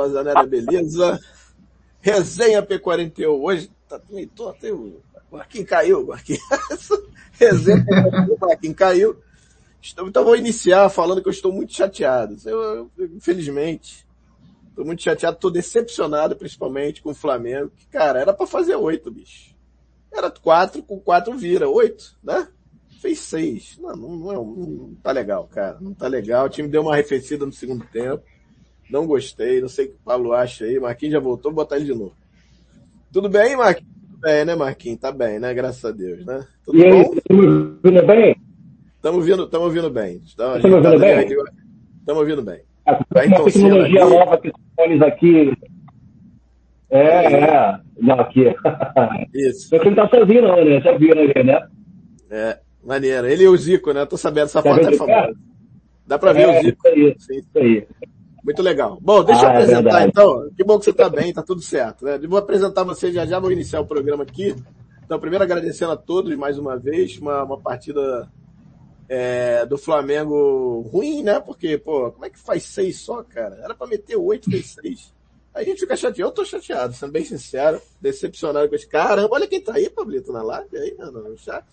Tozanera, beleza? Resenha P41, hoje tá meio até o Marquinhos caiu, Marquinhos. Resenha P41, Marquinhos caiu. Então vou iniciar falando que eu estou muito chateado. Eu, eu infelizmente, estou muito chateado, estou decepcionado principalmente com o Flamengo, que cara, era para fazer oito, bicho. Era quatro, com quatro vira, oito, né? Fez seis. Não, não, não, não tá legal, cara. Não tá legal. O time deu uma arrefecida no segundo tempo. Não gostei, não sei o que o Paulo acha aí. Marquinhos já voltou, vou botar ele de novo. Tudo bem, Marquinhos? Tudo bem, né, Marquinhos? Tá bem, né? Graças a Deus, né? Tudo e aí, estamos ouvindo bem? Estamos ouvindo, estamos ouvindo bem. Estamos ouvindo tá bem? Estamos ouvindo bem. Ah, tá uma tecnologia aqui. nova que os fones aqui. É, é. Não, aqui. Isso. Você não tá sozinho não, né? Já viram aí, né? É, maneiro. Ele e o Zico, né? Tô sabendo, essa tá foto é famosa. Dá pra ver é, o Zico. Isso aí, Sim. isso aí. Muito legal. Bom, deixa ah, eu é apresentar é então. Que bom que você está bem, está tudo certo. Né? Vou apresentar você já já, vou iniciar o programa aqui. Então, primeiro agradecendo a todos mais uma vez, uma, uma partida é, do Flamengo ruim, né? Porque, pô, como é que faz seis só, cara? Era para meter oito, fez seis. A gente fica chateado. Eu tô chateado, sendo bem sincero, decepcionado com esse. Caramba, olha quem tá aí, Pablito, na live aí, mano, no chat.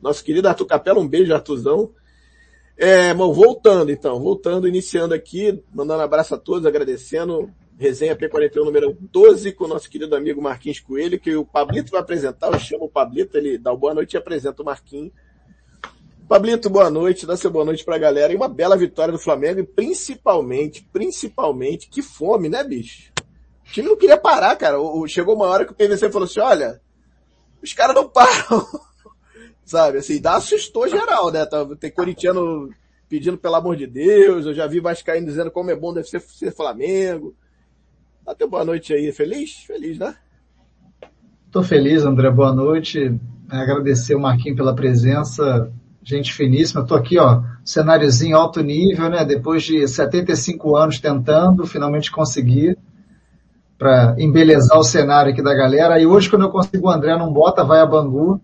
Nosso querido Arthur Capela, um beijo, Arthurzão. É, bom, voltando então, voltando, iniciando aqui, mandando um abraço a todos, agradecendo. Resenha P41 número 12 com o nosso querido amigo Marquinhos Coelho, que o Pablito vai apresentar, eu chamo o Pablito, ele dá boa noite e apresenta o Marquinhos. Pablito, boa noite, dá seu boa noite pra galera. E uma bela vitória do Flamengo, e principalmente, principalmente, que fome, né, bicho? O time não queria parar, cara. Chegou uma hora que o PVC falou assim, olha, os caras não param. Sabe, assim, dá assustou geral, né? Tá, tem corintiano pedindo pelo amor de Deus, eu já vi Vascaíno dizendo como é bom deve ser, ser Flamengo. Até boa noite aí, feliz? Feliz, né? Tô feliz, André, boa noite. Agradecer o Marquinhos pela presença, gente finíssima. Tô aqui, ó, cenáriozinho alto nível, né? Depois de 75 anos tentando, finalmente conseguir para embelezar o cenário aqui da galera. E hoje, quando eu consigo o André não bota, vai a Bangu.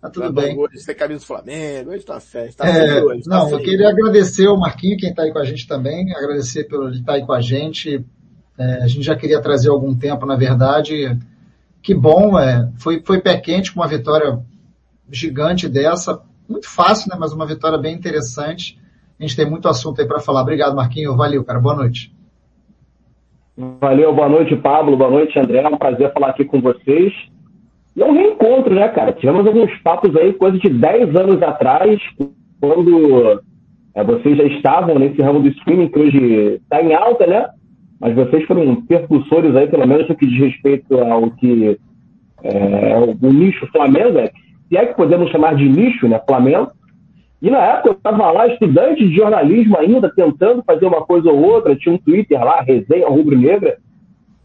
Tá tudo bem. Hoje tem camisa do Flamengo, hoje tá festa. Tá é, hoje, tá não, eu queria agradecer o Marquinho, quem está aí com a gente também, agradecer pelo ele estar tá aí com a gente. É, a gente já queria trazer algum tempo, na verdade. Que bom, é, foi, foi pé quente com uma vitória gigante dessa. Muito fácil, né? Mas uma vitória bem interessante. A gente tem muito assunto aí para falar. Obrigado, Marquinho. Valeu, cara. Boa noite. Valeu, boa noite, Pablo. Boa noite, André. É um prazer falar aqui com vocês. E é um reencontro, né, cara? Tivemos alguns papos aí, coisa de 10 anos atrás, quando é, vocês já estavam nesse ramo do streaming, que hoje está em alta, né? Mas vocês foram percussores aí, pelo menos no que diz respeito ao que é, o nicho Flamengo, é, se é que podemos chamar de nicho, né, Flamengo. E na época eu estava lá, estudante de jornalismo ainda, tentando fazer uma coisa ou outra, tinha um Twitter lá, resenha rubro-negra,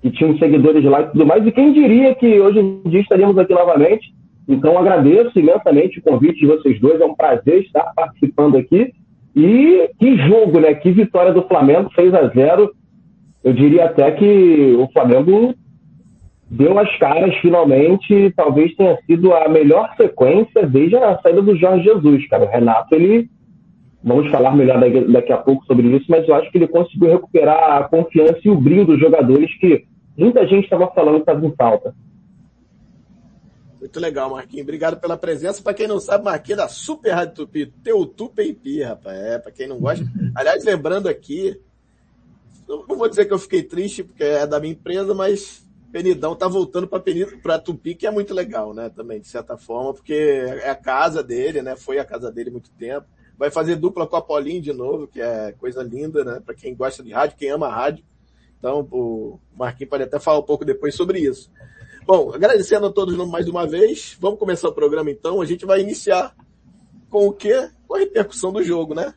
que tinham seguidores lá e tudo mais. E quem diria que hoje em dia estaríamos aqui novamente? Então agradeço imensamente o convite de vocês dois, é um prazer estar participando aqui. E que jogo, né? Que vitória do Flamengo, 6 a 0 Eu diria até que o Flamengo deu as caras finalmente, talvez tenha sido a melhor sequência desde a saída do Jorge Jesus, cara. O Renato, ele. Vamos falar melhor daqui a pouco sobre isso, mas eu acho que ele conseguiu recuperar a confiança e o brilho dos jogadores que muita gente estava falando que estava em falta. Muito legal, Marquinhos. Obrigado pela presença. Para quem não sabe, Marquinhos é da Super Rádio Tupi, teu Tupi, rapaz. É, para quem não gosta. Aliás, lembrando aqui, não vou dizer que eu fiquei triste, porque é da minha empresa, mas Penidão tá voltando para Tupi, que é muito legal, né? Também, de certa forma, porque é a casa dele, né? Foi a casa dele muito tempo. Vai fazer dupla com a Paulinho de novo, que é coisa linda, né? Para quem gosta de rádio, quem ama rádio. Então, o Marquinhos pode até falar um pouco depois sobre isso. Bom, agradecendo a todos mais uma vez, vamos começar o programa então. A gente vai iniciar com o quê? Com a repercussão do jogo, né?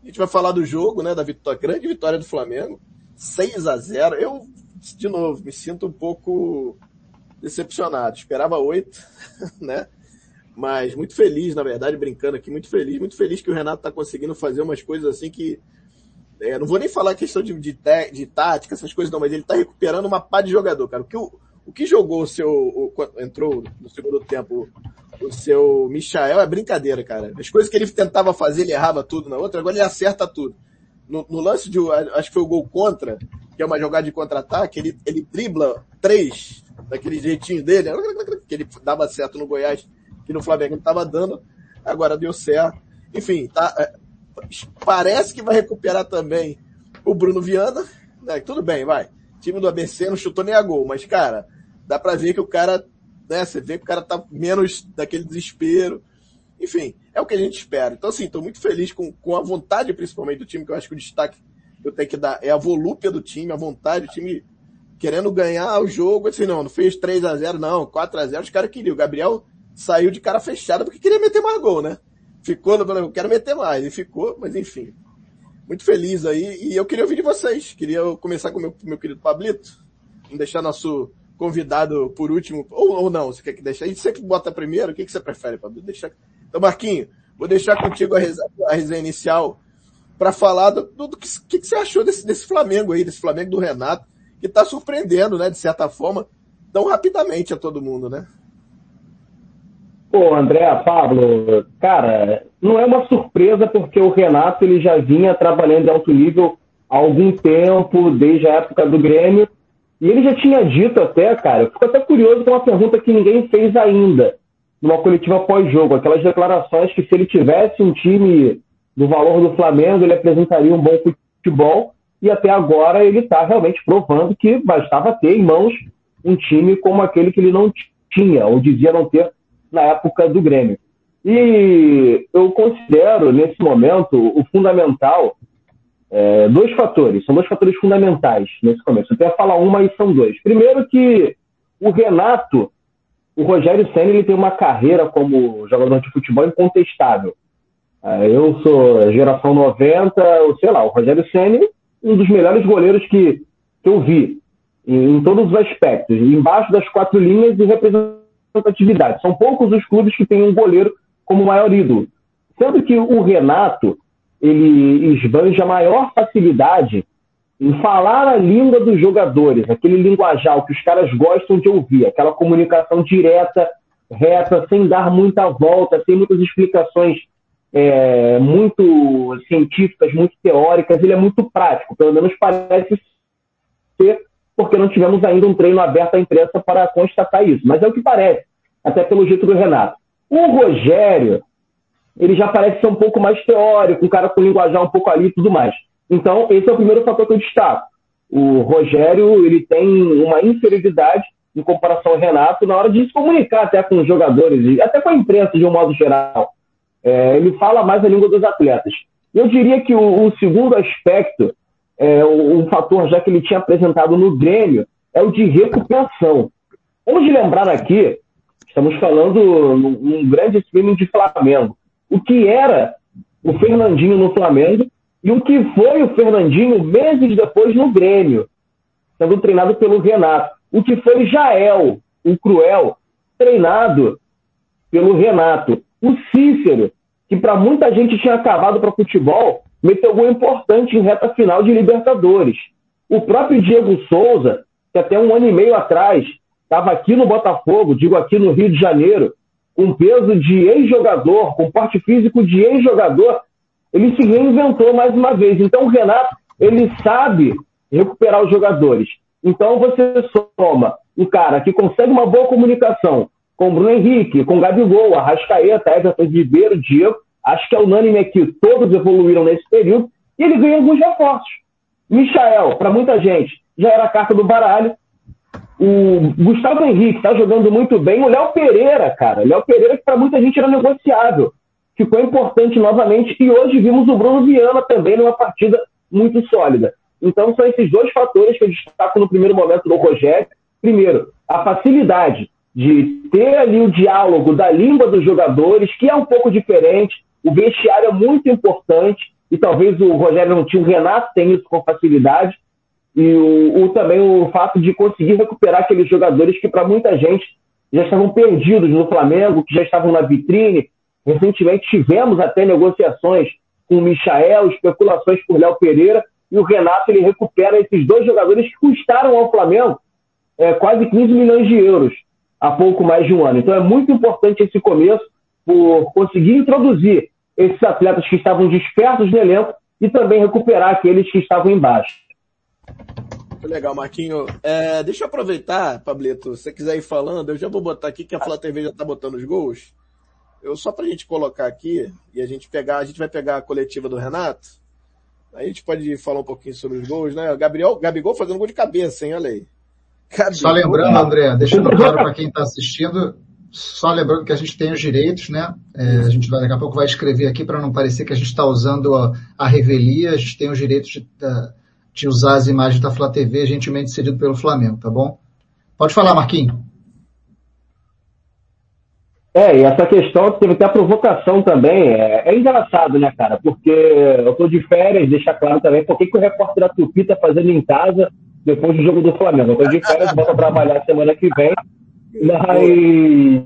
A gente vai falar do jogo, né? Da vitória, grande vitória do Flamengo. 6 a 0 Eu, de novo, me sinto um pouco decepcionado. Esperava 8, né? Mas muito feliz, na verdade, brincando aqui, muito feliz, muito feliz que o Renato está conseguindo fazer umas coisas assim que é, não vou nem falar questão de, de, de, tática, essas coisas não, mas ele tá recuperando uma pá de jogador, cara. O que, o, o que jogou o seu. O, entrou no segundo tempo o seu Michael é brincadeira, cara. As coisas que ele tentava fazer, ele errava tudo na outra, agora ele acerta tudo. no, no, lance de, acho que foi o gol contra, que é uma jogada de contra-ataque, ele, ele dribla três, daquele jeitinho dele, que ele dava certo no Goiás, que no Flamengo não estava dando, agora deu certo. Enfim, tá, é, parece que vai recuperar também o Bruno Viana, né, tudo bem, vai. O time do ABC não chutou nem a gol, mas cara, dá pra ver que o cara, né, você vê que o cara tá menos daquele desespero. Enfim, é o que a gente espera. Então, assim, tô muito feliz com, com a vontade, principalmente, do time, que eu acho que o destaque que eu tenho que dar é a volúpia do time, a vontade, o time querendo ganhar o jogo, assim, não, não fez 3 a 0 não, 4 a 0 os caras queriam. O Gabriel saiu de cara fechada porque queria meter mais gol, né? Ficou no, eu quero meter mais, e ficou, mas enfim. Muito feliz aí, e eu queria ouvir de vocês. Queria começar com o meu, meu querido Pablito, vamos deixar nosso convidado por último, ou, ou não, você quer que deixe? A gente sempre bota primeiro, o que, que você prefere, Pablito? Deixa... Então, Marquinho, vou deixar contigo a resenha, a resenha inicial para falar do, do, do que, que, que, você achou desse, desse Flamengo aí, desse Flamengo do Renato, que está surpreendendo, né, de certa forma, tão rapidamente a todo mundo, né? Pô, André, Pablo, cara, não é uma surpresa porque o Renato ele já vinha trabalhando em alto nível há algum tempo, desde a época do Grêmio, e ele já tinha dito até, cara, eu fico até curioso com uma pergunta que ninguém fez ainda, numa coletiva pós-jogo, aquelas declarações que se ele tivesse um time do valor do Flamengo, ele apresentaria um bom futebol, e até agora ele está realmente provando que bastava ter em mãos um time como aquele que ele não tinha, ou dizia não ter na época do Grêmio. E eu considero, nesse momento, o fundamental, é, dois fatores, são dois fatores fundamentais nesse começo. Eu até falar uma e são dois. Primeiro que o Renato, o Rogério Senna, ele tem uma carreira como jogador de futebol incontestável. É, eu sou geração 90, ou sei lá, o Rogério Senna, um dos melhores goleiros que, que eu vi, em, em todos os aspectos, embaixo das quatro linhas e representatividade. São poucos os clubes que têm um goleiro como maior ídolo. Sendo que o Renato, ele esbanja maior facilidade em falar a língua dos jogadores, aquele linguajar que os caras gostam de ouvir, aquela comunicação direta, reta, sem dar muita volta, sem muitas explicações é, muito científicas, muito teóricas, ele é muito prático, pelo menos parece ser, porque não tivemos ainda um treino aberto à imprensa para constatar isso, mas é o que parece, até pelo jeito do Renato. O Rogério, ele já parece ser um pouco mais teórico, um cara com linguajar um pouco ali e tudo mais. Então, esse é o primeiro fator que eu destaco. O Rogério, ele tem uma inferioridade em comparação ao Renato na hora de se comunicar até com os jogadores, até com a imprensa de um modo geral. É, ele fala mais a língua dos atletas. Eu diria que o, o segundo aspecto, é, o, fator já que ele tinha apresentado no Grêmio, é o de recuperação. Vamos lembrar aqui, estamos falando num grande streaming de Flamengo, o que era o Fernandinho no Flamengo e o que foi o Fernandinho meses depois no Grêmio, sendo treinado pelo Renato. O que foi Jael, o Cruel, treinado pelo Renato. O Cícero, que para muita gente tinha acabado para futebol, meteu gol importante em reta final de Libertadores. O próprio Diego Souza, que até um ano e meio atrás estava aqui no Botafogo, digo aqui no Rio de Janeiro, com peso de ex-jogador, com porte físico de ex-jogador, ele se reinventou mais uma vez. Então o Renato, ele sabe recuperar os jogadores. Então você soma um cara que consegue uma boa comunicação, com Bruno Henrique, com Gabigol, Arrascaeta, Everton Ribeiro, Diego. Acho que é unânime aqui, todos evoluíram nesse período e ele ganha alguns reforços. Michael, para muita gente, já era a carta do baralho. O Gustavo Henrique está jogando muito bem. O Léo Pereira, cara. Léo Pereira, que para muita gente era negociável. Ficou importante novamente. E hoje vimos o Bruno Viana também numa partida muito sólida. Então são esses dois fatores que eu destaco no primeiro momento do Rogério. Primeiro, a facilidade de ter ali o diálogo da língua dos jogadores, que é um pouco diferente. O vestiário é muito importante, e talvez o Rogério não tinha, o Renato tem isso com facilidade. E o, o também o fato de conseguir recuperar aqueles jogadores que, para muita gente, já estavam perdidos no Flamengo, que já estavam na vitrine. Recentemente tivemos até negociações com o Michael, especulações por Léo Pereira, e o Renato ele recupera esses dois jogadores que custaram ao Flamengo é, quase 15 milhões de euros há pouco mais de um ano. Então é muito importante esse começo por conseguir introduzir esses atletas que estavam dispersos no elenco e também recuperar aqueles que estavam embaixo. Legal, Marquinho. É, deixa eu aproveitar, Pablito, se você quiser ir falando, eu já vou botar aqui que a Flá TV já está botando os gols. Eu só para a gente colocar aqui e a gente pegar, a gente vai pegar a coletiva do Renato. Aí a gente pode falar um pouquinho sobre os gols, né? Gabriel, Gabigol fazendo gol de cabeça, hein? Olha aí. Gabigol. Só lembrando, André, deixando claro para quem está assistindo, só lembrando que a gente tem os direitos, né? É, a gente vai, daqui a pouco vai escrever aqui para não parecer que a gente está usando a, a, revelia, a gente tem os direitos de, de usar as imagens da Flá TV, gentilmente cedido pelo Flamengo, tá bom? Pode falar, Marquinhos. É, e essa questão teve até a provocação também. É, é, engraçado, né, cara? Porque eu tô de férias, deixa claro também, por que, que o repórter da Tupi tá fazendo em casa depois do jogo do Flamengo? Eu tô de férias, volto a trabalhar semana que vem. Mas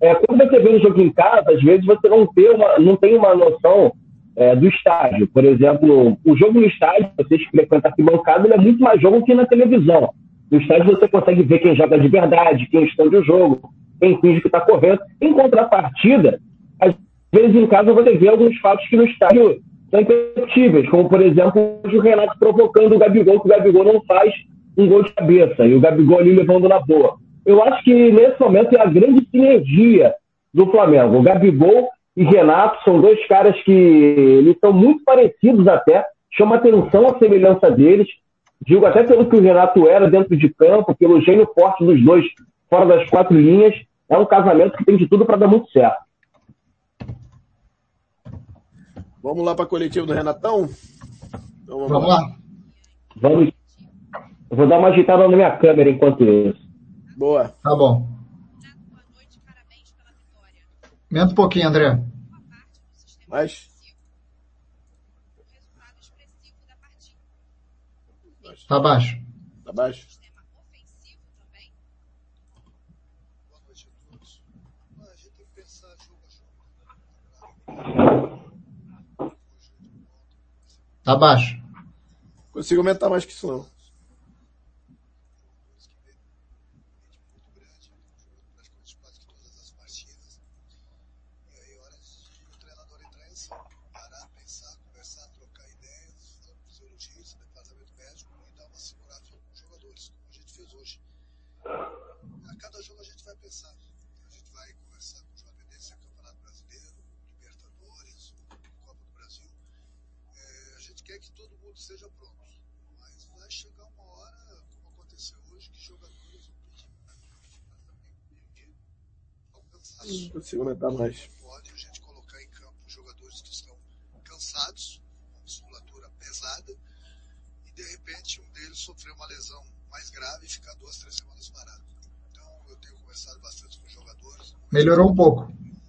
é, quando você vê o jogo em casa, às vezes você não, tem uma, não tem uma noção é, do estádio. Por exemplo, o jogo no estádio, você frequenta aqui bancada, ele é muito mais jogo que na televisão. No estádio você consegue ver quem joga de verdade, quem esconde o jogo, quem finge que está correndo. Em contrapartida, às vezes em casa você vê alguns fatos que no estádio são imperceptíveis, como por exemplo o Renato provocando o Gabigol, que o Gabigol não faz um gol de cabeça, e o Gabigol ali levando na boa. Eu acho que nesse momento é a grande sinergia do Flamengo. O Gabigol e Renato são dois caras que eles são muito parecidos até, chama atenção a semelhança deles. Digo até pelo que o Renato era dentro de campo, pelo gênio forte dos dois fora das quatro linhas. É um casamento que tem de tudo para dar muito certo. Vamos lá para a coletiva do Renatão? Então, vamos, vamos lá. lá. Vamos. Eu vou dar uma agitada na minha câmera enquanto isso. Boa. Tá bom. Aumenta um pouquinho, André. Mais. Tá baixo. Tá baixo. Tá baixo. Consigo aumentar mais que isso não. seja pronto. Mas vai chegar uma hora, como aconteceu hoje, que jogadores vão pedir Não consigo aumentar mais. Pode a gente colocar em campo jogadores que estão cansados, com musculatura pesada, e de repente um deles sofreu uma lesão mais grave e ficar duas, três semanas parado. Então eu tenho conversado bastante com os jogadores. Melhorou um pouco.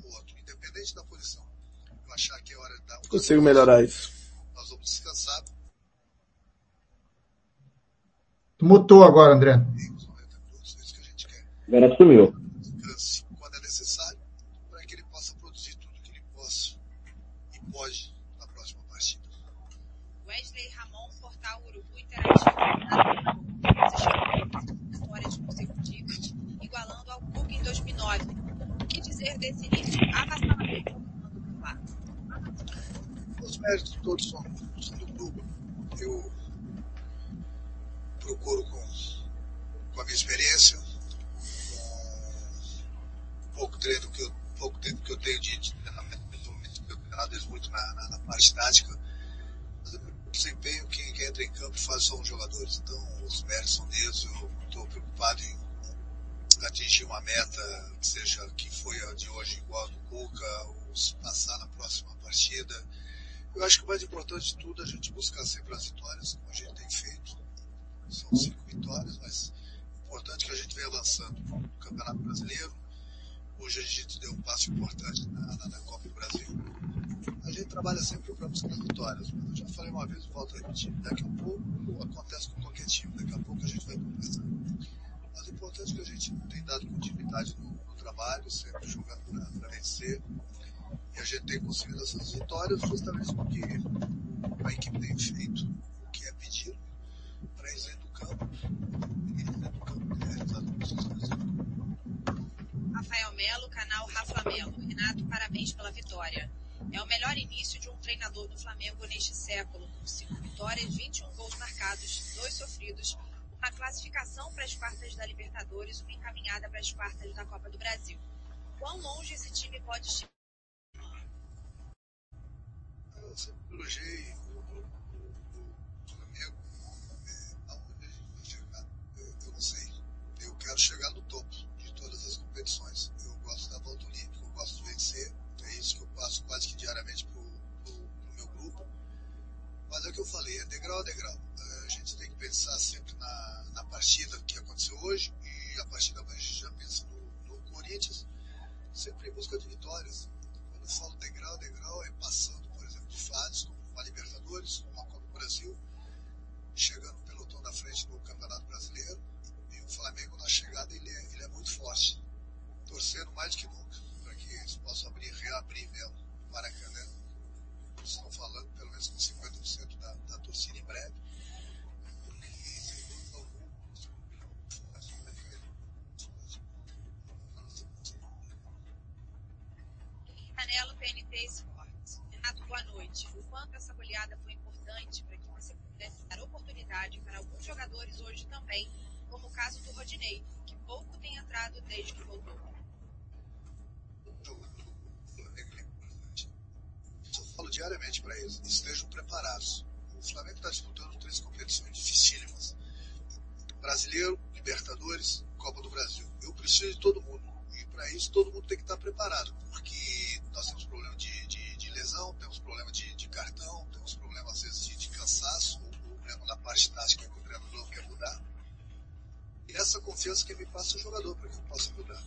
O outro, independente da posição. Eu achar que é hora de dar um Consigo melhorar isso. Nós vamos descansar Mutou agora, André. Agora sumiu. Quando é necessário, para que ele possa produzir tudo que ele possa e pode na próxima partida. Wesley Ramon, Portal Urubu Interativo. Vitórias consecutivas, igualando ao Cook em 2009. O que dizer desse início avassalador do lá? Os méritos todos são, são do clube. Eu procuro com, com a minha experiência, com pouco treino que eu, pouco tempo que eu tenho de, de treinamento, às vezes muito na, na, na, parte tática, mas eu desempenho que quem entra em campo faz só os jogadores. Então os méritos são deles, eu estou preocupado em atingir uma meta seja que foi a de hoje igual a do Cuca, ou passar na próxima partida. Eu acho que o mais importante de tudo é a gente buscar sempre as vitórias, como a gente tem feito são cinco vitórias, mas é importante que a gente venha avançando no Campeonato Brasileiro. Hoje a gente deu um passo importante na, na, na Copa do Brasil. A gente trabalha sempre para buscar vitórias, mas eu já falei uma vez e volto a repetir. Daqui a pouco acontece com qualquer time, daqui a pouco a gente vai começar. A gente tem dado continuidade no, no trabalho, sempre jogando para vencer. E a gente tem conseguido essas vitórias justamente porque pode chegar? PNT Esportes. Renato, boa noite. O quanto essa goleada foi importante para que você pudesse dar oportunidade para alguns jogadores hoje também, como o caso do Rodinei, que pouco tem entrado desde que voltou. Eu falo diariamente para eles, estejam preparados. O Flamengo está disputando três competições dificílimas. Brasileiro, Libertadores, Copa do Brasil. Eu preciso de todo mundo. E para isso todo mundo tem que estar preparado, porque nós temos problema de, de, de lesão, temos problema de, de, cartão, temos problema às vezes de, cansaço, ou problema na parte tática que o treinador quer mudar. E essa confiança que me passa o jogador para que eu possa mudar.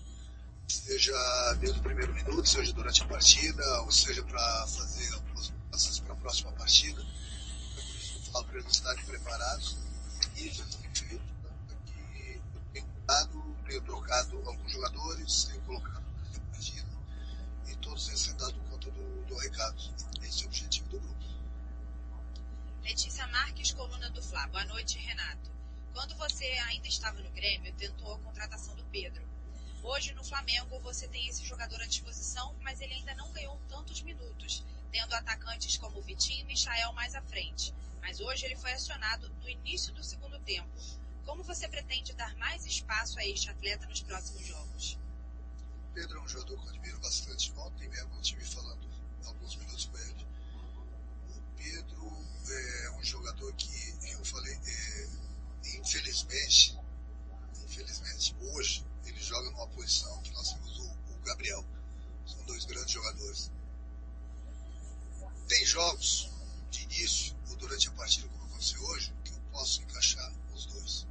Seja desde o primeiro minuto, seja durante a partida, ou seja para fazer mudanças para a próxima partida. Eu falo para eles estarem preparados e já tem feito que tenho mudado, tenho trocado alguns jogadores, tenho colocado na partida e todos têm dado conta do, do recado. Esse é o objetivo do grupo. Letícia Marques, coluna do Flá. Boa noite, Renato. Quando você ainda estava no Grêmio, tentou a contratação do Pedro. Hoje no Flamengo você tem esse jogador à disposição, mas ele ainda não ganhou tantos minutos, tendo atacantes como Vitinho e Michael mais à frente. Mas hoje ele foi acionado no início do segundo tempo. Como você pretende dar mais espaço a este atleta nos próximos jogos? Pedro é um jogador que eu admiro bastante. Ontem mesmo eu estive falando alguns minutos com ele. O Pedro é um jogador que eu falei, é, infelizmente, infelizmente, hoje ele joga numa posição que nós temos o, o Gabriel. São dois grandes jogadores. Tem jogos de início ou durante a partida, como aconteceu hoje, que eu posso encaixar os dois.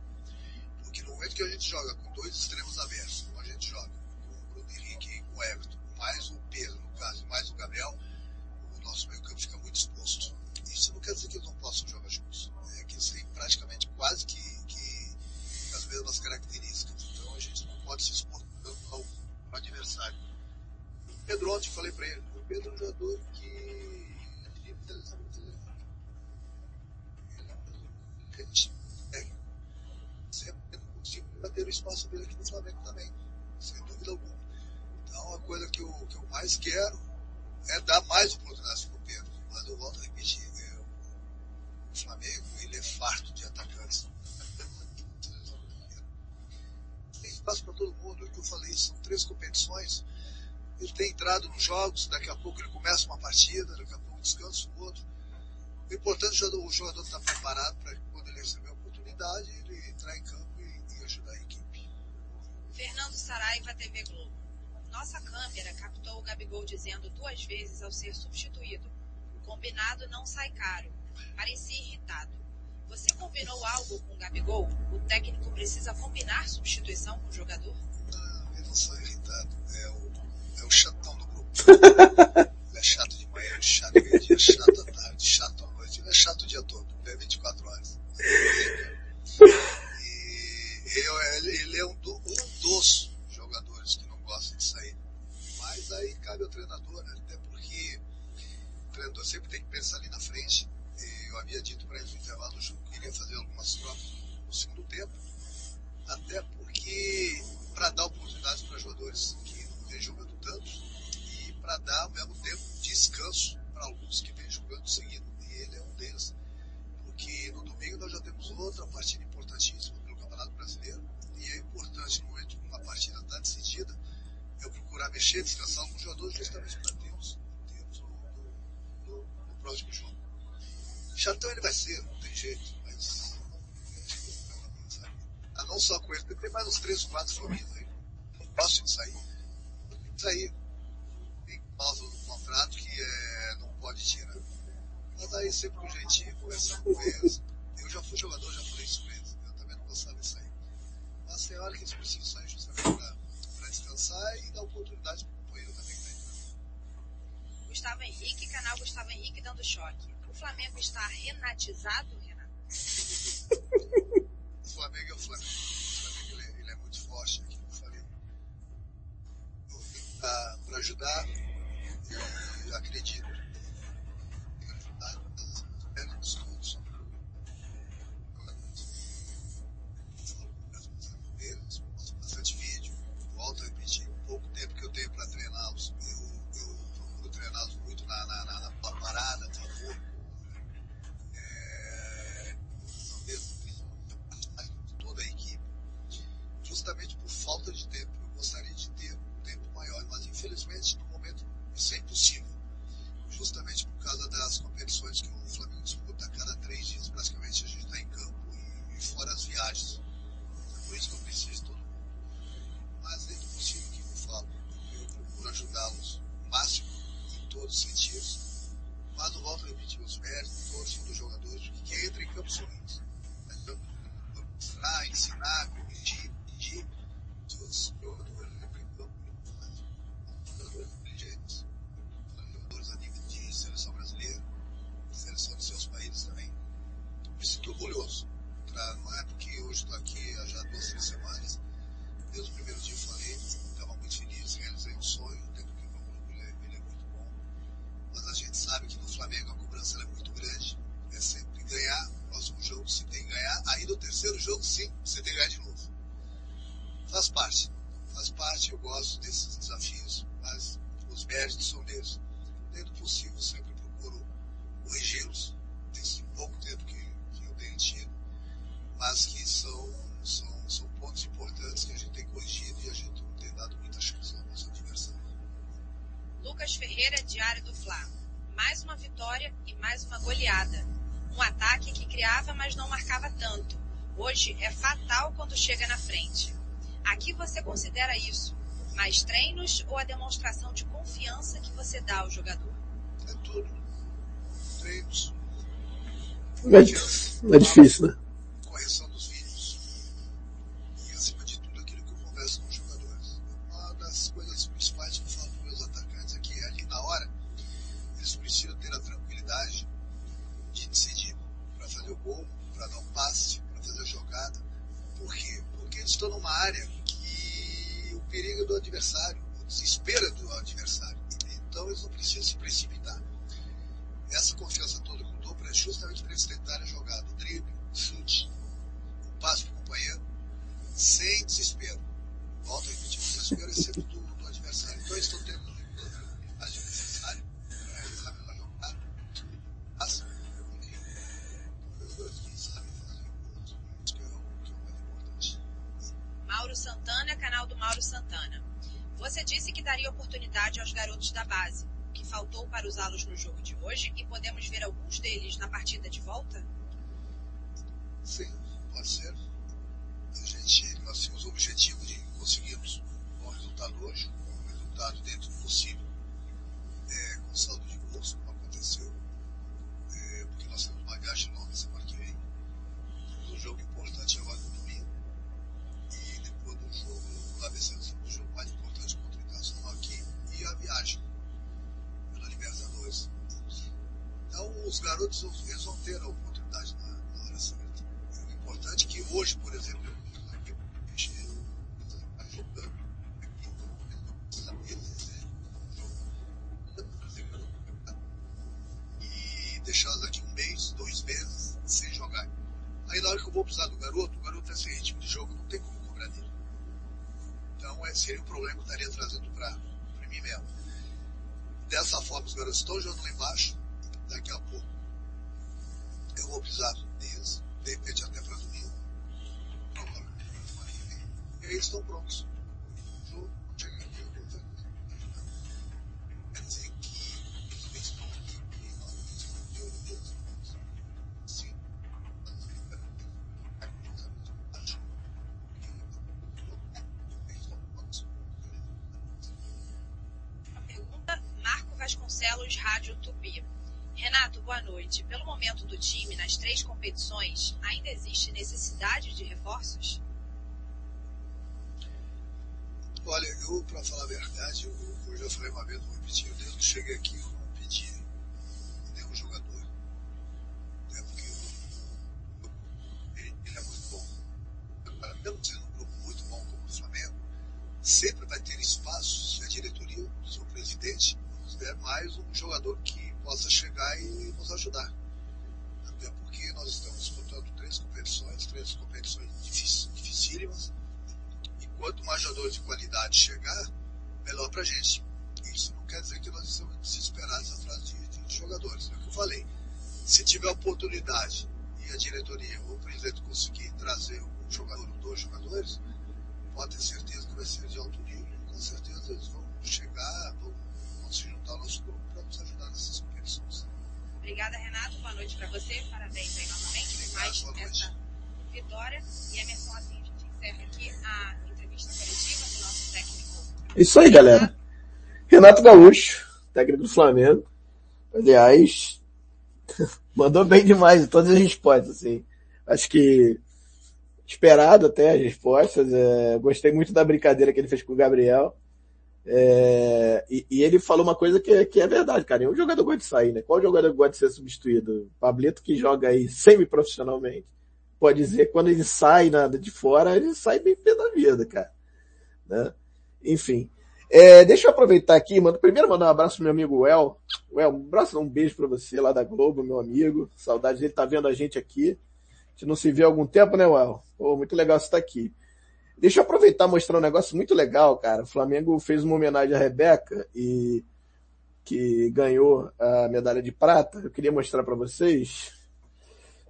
Porque no momento que a gente joga com dois extremos abertos, como a gente joga o Everton, mais o Pedro, no caso, mais o Gabriel, o nosso meio campo fica muito exposto. Isso não quer dizer que eles não possam jogar juntos. É que eles têm praticamente quase que, que as mesmas características. Então a gente não pode se expor ao, adversário. O Pedro ontem falei para ele, o Pedro é um jogador que é, sempre consigo ter o espaço dele aqui no Flamengo também, sem dúvida alguma. Então a coisa que eu, que eu mais quero é dar mais oportunidades para o Pedro. Mas eu volto a repetir, é, o Flamengo ele é farto de atacantes. Tem espaço para todo mundo, é o que eu falei, são três competições. Ele tem entrado nos jogos, daqui a pouco ele começa uma partida, daqui a pouco descansa o outro. O importante é o jogador estar preparado para quando ele receber a oportunidade, ele entrar em campo e, e ajudar a equipe. Fernando Saraiva, TV Globo. Nossa câmera captou o Gabigol dizendo duas vezes ao ser substituído: o combinado não sai caro. Parecia irritado. Você combinou algo com o Gabigol? O técnico precisa combinar substituição com o jogador? Não, eu não sou irritado. É o, é o chatão do grupo. ele é chato de manhã, chato de dia, chato à tarde, chato à noite. Ele é chato o dia todo. Ele é 24 horas. E mas aí cabe ao treinador, né? até porque o treinador sempre tem que pensar ali na frente. Eu havia dito para ele no intervalo do jogo que iria fazer algumas trocas no segundo tempo, até porque para dar oportunidades para jogadores que não vêm jogando tanto e para dar ao mesmo tempo descanso para alguns que vêm jogando seguido. E ele é um deles, porque no domingo nós já temos outra partida importantíssima pelo Campeonato Brasileiro e é importante no momento que uma partida está decidida mexer, descansar alguns jogadores justamente para termos, termos no, no, no, próximo jogo. Chatão ele vai ser, não tem jeito, mas. Ah, não só com ele, tem mais uns 3 ou 4 famílias aí. Não posso sair. Sair. Tem cláusula no contrato que é, não pode tirar. Mas aí sempre com um jeitinho, conversar com eles. Eu já fui jogador, já falei isso pra eles. Eu também não gostava de sair. Mas tem hora que eles precisam sair justamente pra descansar e dar oportunidade para o companheiro também que está entrando. Gustavo Henrique, canal Gustavo Henrique dando choque. O Flamengo está renatizado, Renato? o Flamengo é o Flamengo. O Flamengo ele, ele é muito forte, aquilo que eu falei. Para ajudar, eu acredito. Gosto desses desafios, mas os méritos são deles. Dentro do possível, sempre procuro corrigi-los, nesse pouco tempo que, que eu tenho tido, mas que são, são, são pontos importantes que a gente tem corrigido e a gente não tem dado muita chance ao nosso adversário. Lucas Ferreira, Diário do Fla. Mais uma vitória e mais uma goleada. Um ataque que criava, mas não marcava tanto. Hoje é fatal quando chega na frente. Aqui você considera isso? Mais treinos ou a demonstração de confiança que você dá ao jogador? É tudo. Treinos. É, é difícil, né? E deixá-los aqui um mês, dois meses, sem jogar. Aí na hora que eu vou precisar do garoto, o garoto é sem ritmo de jogo, não tem como cobrar dele. Então esse seria o problema que eu estaria trazendo para mim mesmo. Dessa forma, os garotos estão jogando lá embaixo, daqui a pouco eu vou precisar deles, de repente até para domingo. E eles estão prontos. Vez, vou repetir, desde que cheguei aqui, oportunidade e a diretoria ou o presidente conseguir trazer um jogador ou dois jogadores, pode ter certeza que vai ser de alto nível. Com certeza eles vão chegar, vão, vão se juntar ao nosso grupo para nos ajudar nessas competições. Obrigada, Renato. Boa noite para você. Parabéns aí novamente por mais essa vitória. E Emerson, assim a gente encerra aqui a isso aí, galera. Renato Gaúcho, técnico do Flamengo. Aliás, mandou bem demais em todas as respostas, assim. Acho que esperado até as respostas. É, gostei muito da brincadeira que ele fez com o Gabriel. É, e, e, ele falou uma coisa que, que é verdade, cara. Nenhum jogador gosta de sair, né? Qual jogador gosta de ser substituído? Pablito que joga aí semi-profissionalmente. Pode dizer, quando ele sai nada de fora, ele sai bem pé da vida, cara. Né? Enfim. É, deixa eu aproveitar aqui, mano. Primeiro mandar um abraço pro meu amigo El. El, um abraço, um beijo para você lá da Globo, meu amigo. Saudade dele tá vendo a gente aqui. A gente não se vê há algum tempo, né, El? Pô, muito legal você estar tá aqui. Deixa eu aproveitar mostrar um negócio muito legal, cara. O Flamengo fez uma homenagem à Rebeca e que ganhou a medalha de prata. Eu queria mostrar para vocês.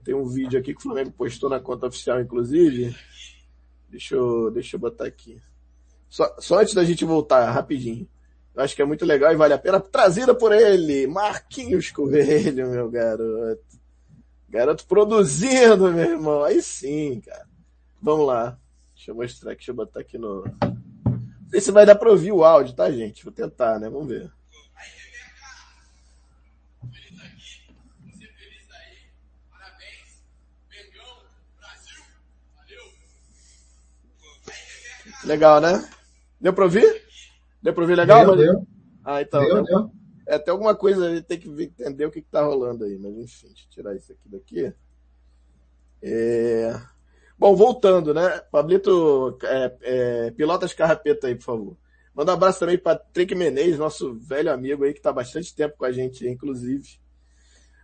Tem um vídeo aqui que o Flamengo postou na conta oficial, inclusive. Deixa eu, deixa eu botar aqui. Só, só antes da gente voltar, rapidinho. Eu acho que é muito legal e vale a pena. Trazida por ele, Marquinhos Coelho, meu garoto. Garoto produzindo, meu irmão. Aí sim, cara. Vamos lá. Deixa eu mostrar aqui, deixa eu botar aqui no. Não sei se vai dar pra ouvir o áudio, tá, gente? Vou tentar, né? Vamos ver. Legal, né? Deu pra ouvir? Deu pra ouvir legal? Deu, deu. Ah, então. Deu, deu. É, tem alguma coisa aí, tem que entender o que, que tá rolando aí, mas enfim, deixa eu tirar isso aqui daqui. É... Bom, voltando, né? Pablito, é, é, pilota as carrapetas aí, por favor. Manda um abraço também para Patrick Menezes, nosso velho amigo aí, que está bastante tempo com a gente, inclusive.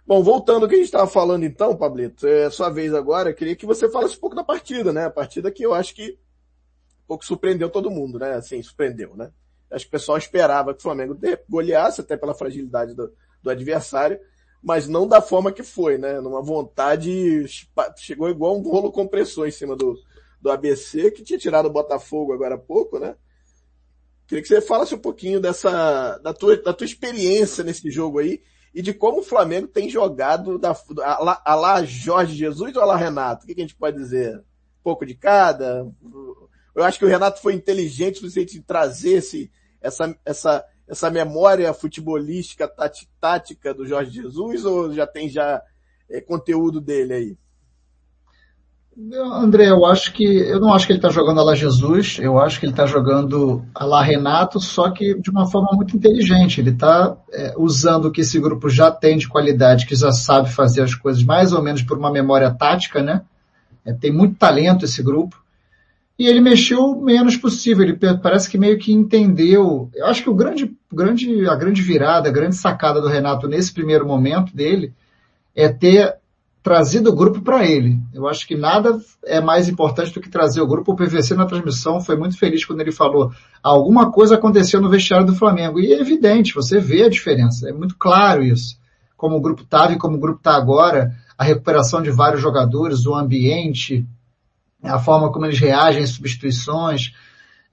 Bom, voltando ao que a gente estava falando então, Pablito, é sua vez agora, eu queria que você falasse um pouco da partida, né? A partida que eu acho que pouco surpreendeu todo mundo, né? Assim, surpreendeu, né? Acho que o pessoal esperava que o Flamengo goleasse, até pela fragilidade do, do adversário, mas não da forma que foi, né? Numa vontade, chegou igual um rolo compressor em cima do, do ABC, que tinha tirado o Botafogo agora há pouco, né? Queria que você falasse um pouquinho dessa, da tua, da tua experiência nesse jogo aí e de como o Flamengo tem jogado da, a, lá, Jorge Jesus ou a lá Renato? O que, que a gente pode dizer? Pouco de cada? Eu acho que o Renato foi inteligente no sentido de trazer esse, essa, essa, essa memória futebolística, tática do Jorge Jesus, ou já tem já é, conteúdo dele aí? André, eu acho que eu não acho que ele está jogando a lá Jesus, eu acho que ele está jogando a lá Renato, só que de uma forma muito inteligente. Ele está é, usando o que esse grupo já tem de qualidade, que já sabe fazer as coisas mais ou menos por uma memória tática, né? É, tem muito talento esse grupo e ele mexeu o menos possível. Ele parece que meio que entendeu. Eu acho que o grande, grande, a grande virada, a grande sacada do Renato nesse primeiro momento dele é ter trazido o grupo para ele. Eu acho que nada é mais importante do que trazer o grupo. O PVC na transmissão foi muito feliz quando ele falou alguma coisa aconteceu no vestiário do Flamengo. E é evidente, você vê a diferença. É muito claro isso. Como o grupo estava e como o grupo está agora, a recuperação de vários jogadores, o ambiente, a forma como eles reagem às substituições.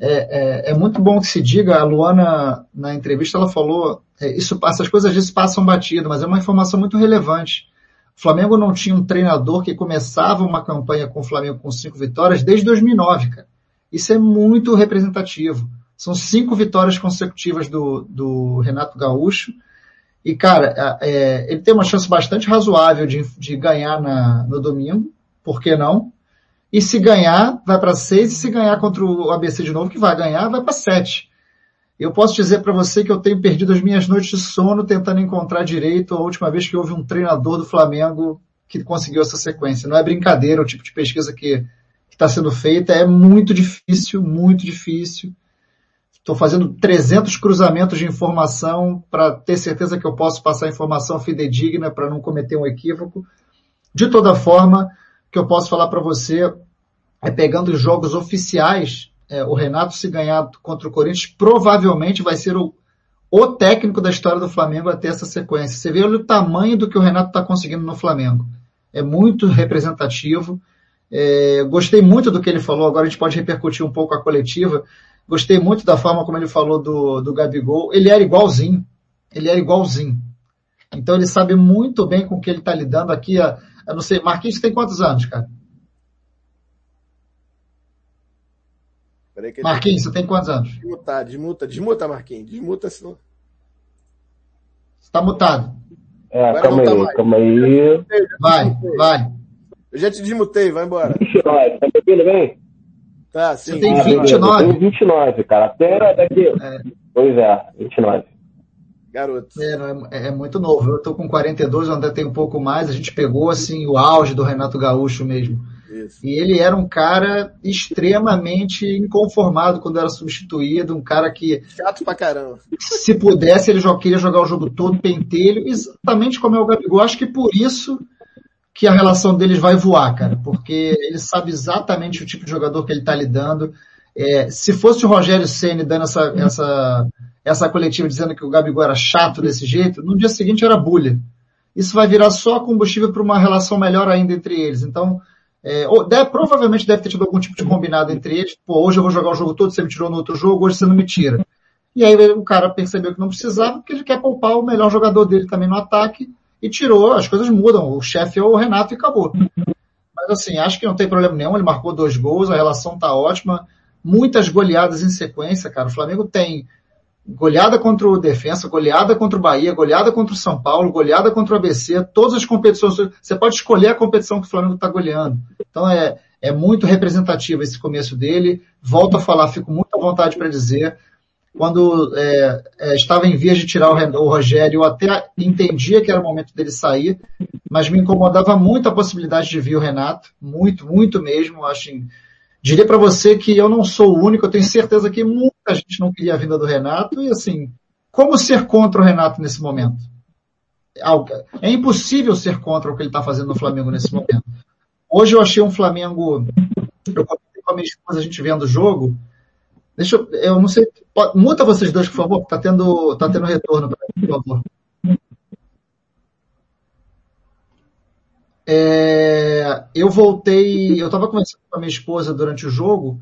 É, é, é, muito bom que se diga, a Luana, na entrevista, ela falou, é, isso, essas coisas às vezes passam batido, mas é uma informação muito relevante. O Flamengo não tinha um treinador que começava uma campanha com o Flamengo com cinco vitórias desde 2009, cara. Isso é muito representativo. São cinco vitórias consecutivas do, do Renato Gaúcho E, cara, é, ele tem uma chance bastante razoável de, de ganhar na, no domingo, por que não? E se ganhar, vai para seis, e se ganhar contra o ABC de novo, que vai ganhar, vai para sete. Eu posso dizer para você que eu tenho perdido as minhas noites de sono tentando encontrar direito a última vez que houve um treinador do Flamengo que conseguiu essa sequência. Não é brincadeira o tipo de pesquisa que está sendo feita, é muito difícil, muito difícil. Estou fazendo 300 cruzamentos de informação para ter certeza que eu posso passar informação fidedigna para não cometer um equívoco. De toda forma, que eu posso falar para você é pegando os jogos oficiais é, o Renato se ganhar contra o Corinthians, provavelmente vai ser o, o técnico da história do Flamengo a ter essa sequência. Você vê o tamanho do que o Renato está conseguindo no Flamengo. É muito representativo. É, gostei muito do que ele falou, agora a gente pode repercutir um pouco a coletiva. Gostei muito da forma como ele falou do, do Gabigol. Ele era igualzinho. Ele era igualzinho. Então ele sabe muito bem com o que ele está lidando aqui. Eu não sei, Marquinhos tem quantos anos, cara? Marquinhos, você tem quantos anos? Desmutar, desmuta, desmuta, Marquinhos. Desmuta, senão. Você está mutado. É, Agora calma aí, tá calma aí. Vai, vai. Eu já te desmutei, vai embora. 29, tá me ouvindo bem? Tá, sim. Você tem 29? Eu tenho 29, cara. Até daqui. É. Pois é, 29. Garoto. É, é, é, muito novo. Eu tô com 42, o André tem um pouco mais. A gente pegou, assim, o auge do Renato Gaúcho mesmo. Isso. E ele era um cara extremamente inconformado quando era substituído, um cara que. Chato pra caramba. Se pudesse, ele já queria jogar o jogo todo pentelho, exatamente como é o Gabigol. Acho que por isso que a relação deles vai voar, cara, porque ele sabe exatamente o tipo de jogador que ele tá lidando. É, se fosse o Rogério Ceni dando essa, essa, essa coletiva dizendo que o Gabigol era chato desse jeito, no dia seguinte era bulha. Isso vai virar só combustível para uma relação melhor ainda entre eles. Então, é, deve, provavelmente deve ter tido algum tipo de combinado entre eles. Pô, hoje eu vou jogar o jogo todo, você me tirou no outro jogo, hoje você não me tira. E aí o cara percebeu que não precisava, porque ele quer poupar o melhor jogador dele também no ataque e tirou, as coisas mudam. O chefe é o Renato e acabou. Mas assim, acho que não tem problema nenhum, ele marcou dois gols, a relação tá ótima. Muitas goleadas em sequência, cara. O Flamengo tem goleada contra o Defensa, goleada contra o Bahia, goleada contra o São Paulo, goleada contra o ABC, todas as competições, você pode escolher a competição que o Flamengo está goleando. Então é, é muito representativo esse começo dele. Volto a falar, fico muito à vontade para dizer. Quando é, é, estava em vias de tirar o, o Rogério, eu até entendia que era o momento dele sair, mas me incomodava muito a possibilidade de vir o Renato, muito, muito mesmo. Acho, Diria para você que eu não sou o único, eu tenho certeza que muita gente não queria a vinda do Renato e assim, como ser contra o Renato nesse momento? É impossível ser contra o que ele está fazendo no Flamengo nesse momento. Hoje eu achei um Flamengo, eu comentei com a minha esposa, a gente vendo o jogo, deixa eu, eu não sei, muta vocês dois, por favor, tá tendo, tá tendo retorno, por favor. É, eu voltei, eu estava conversando com a minha esposa durante o jogo.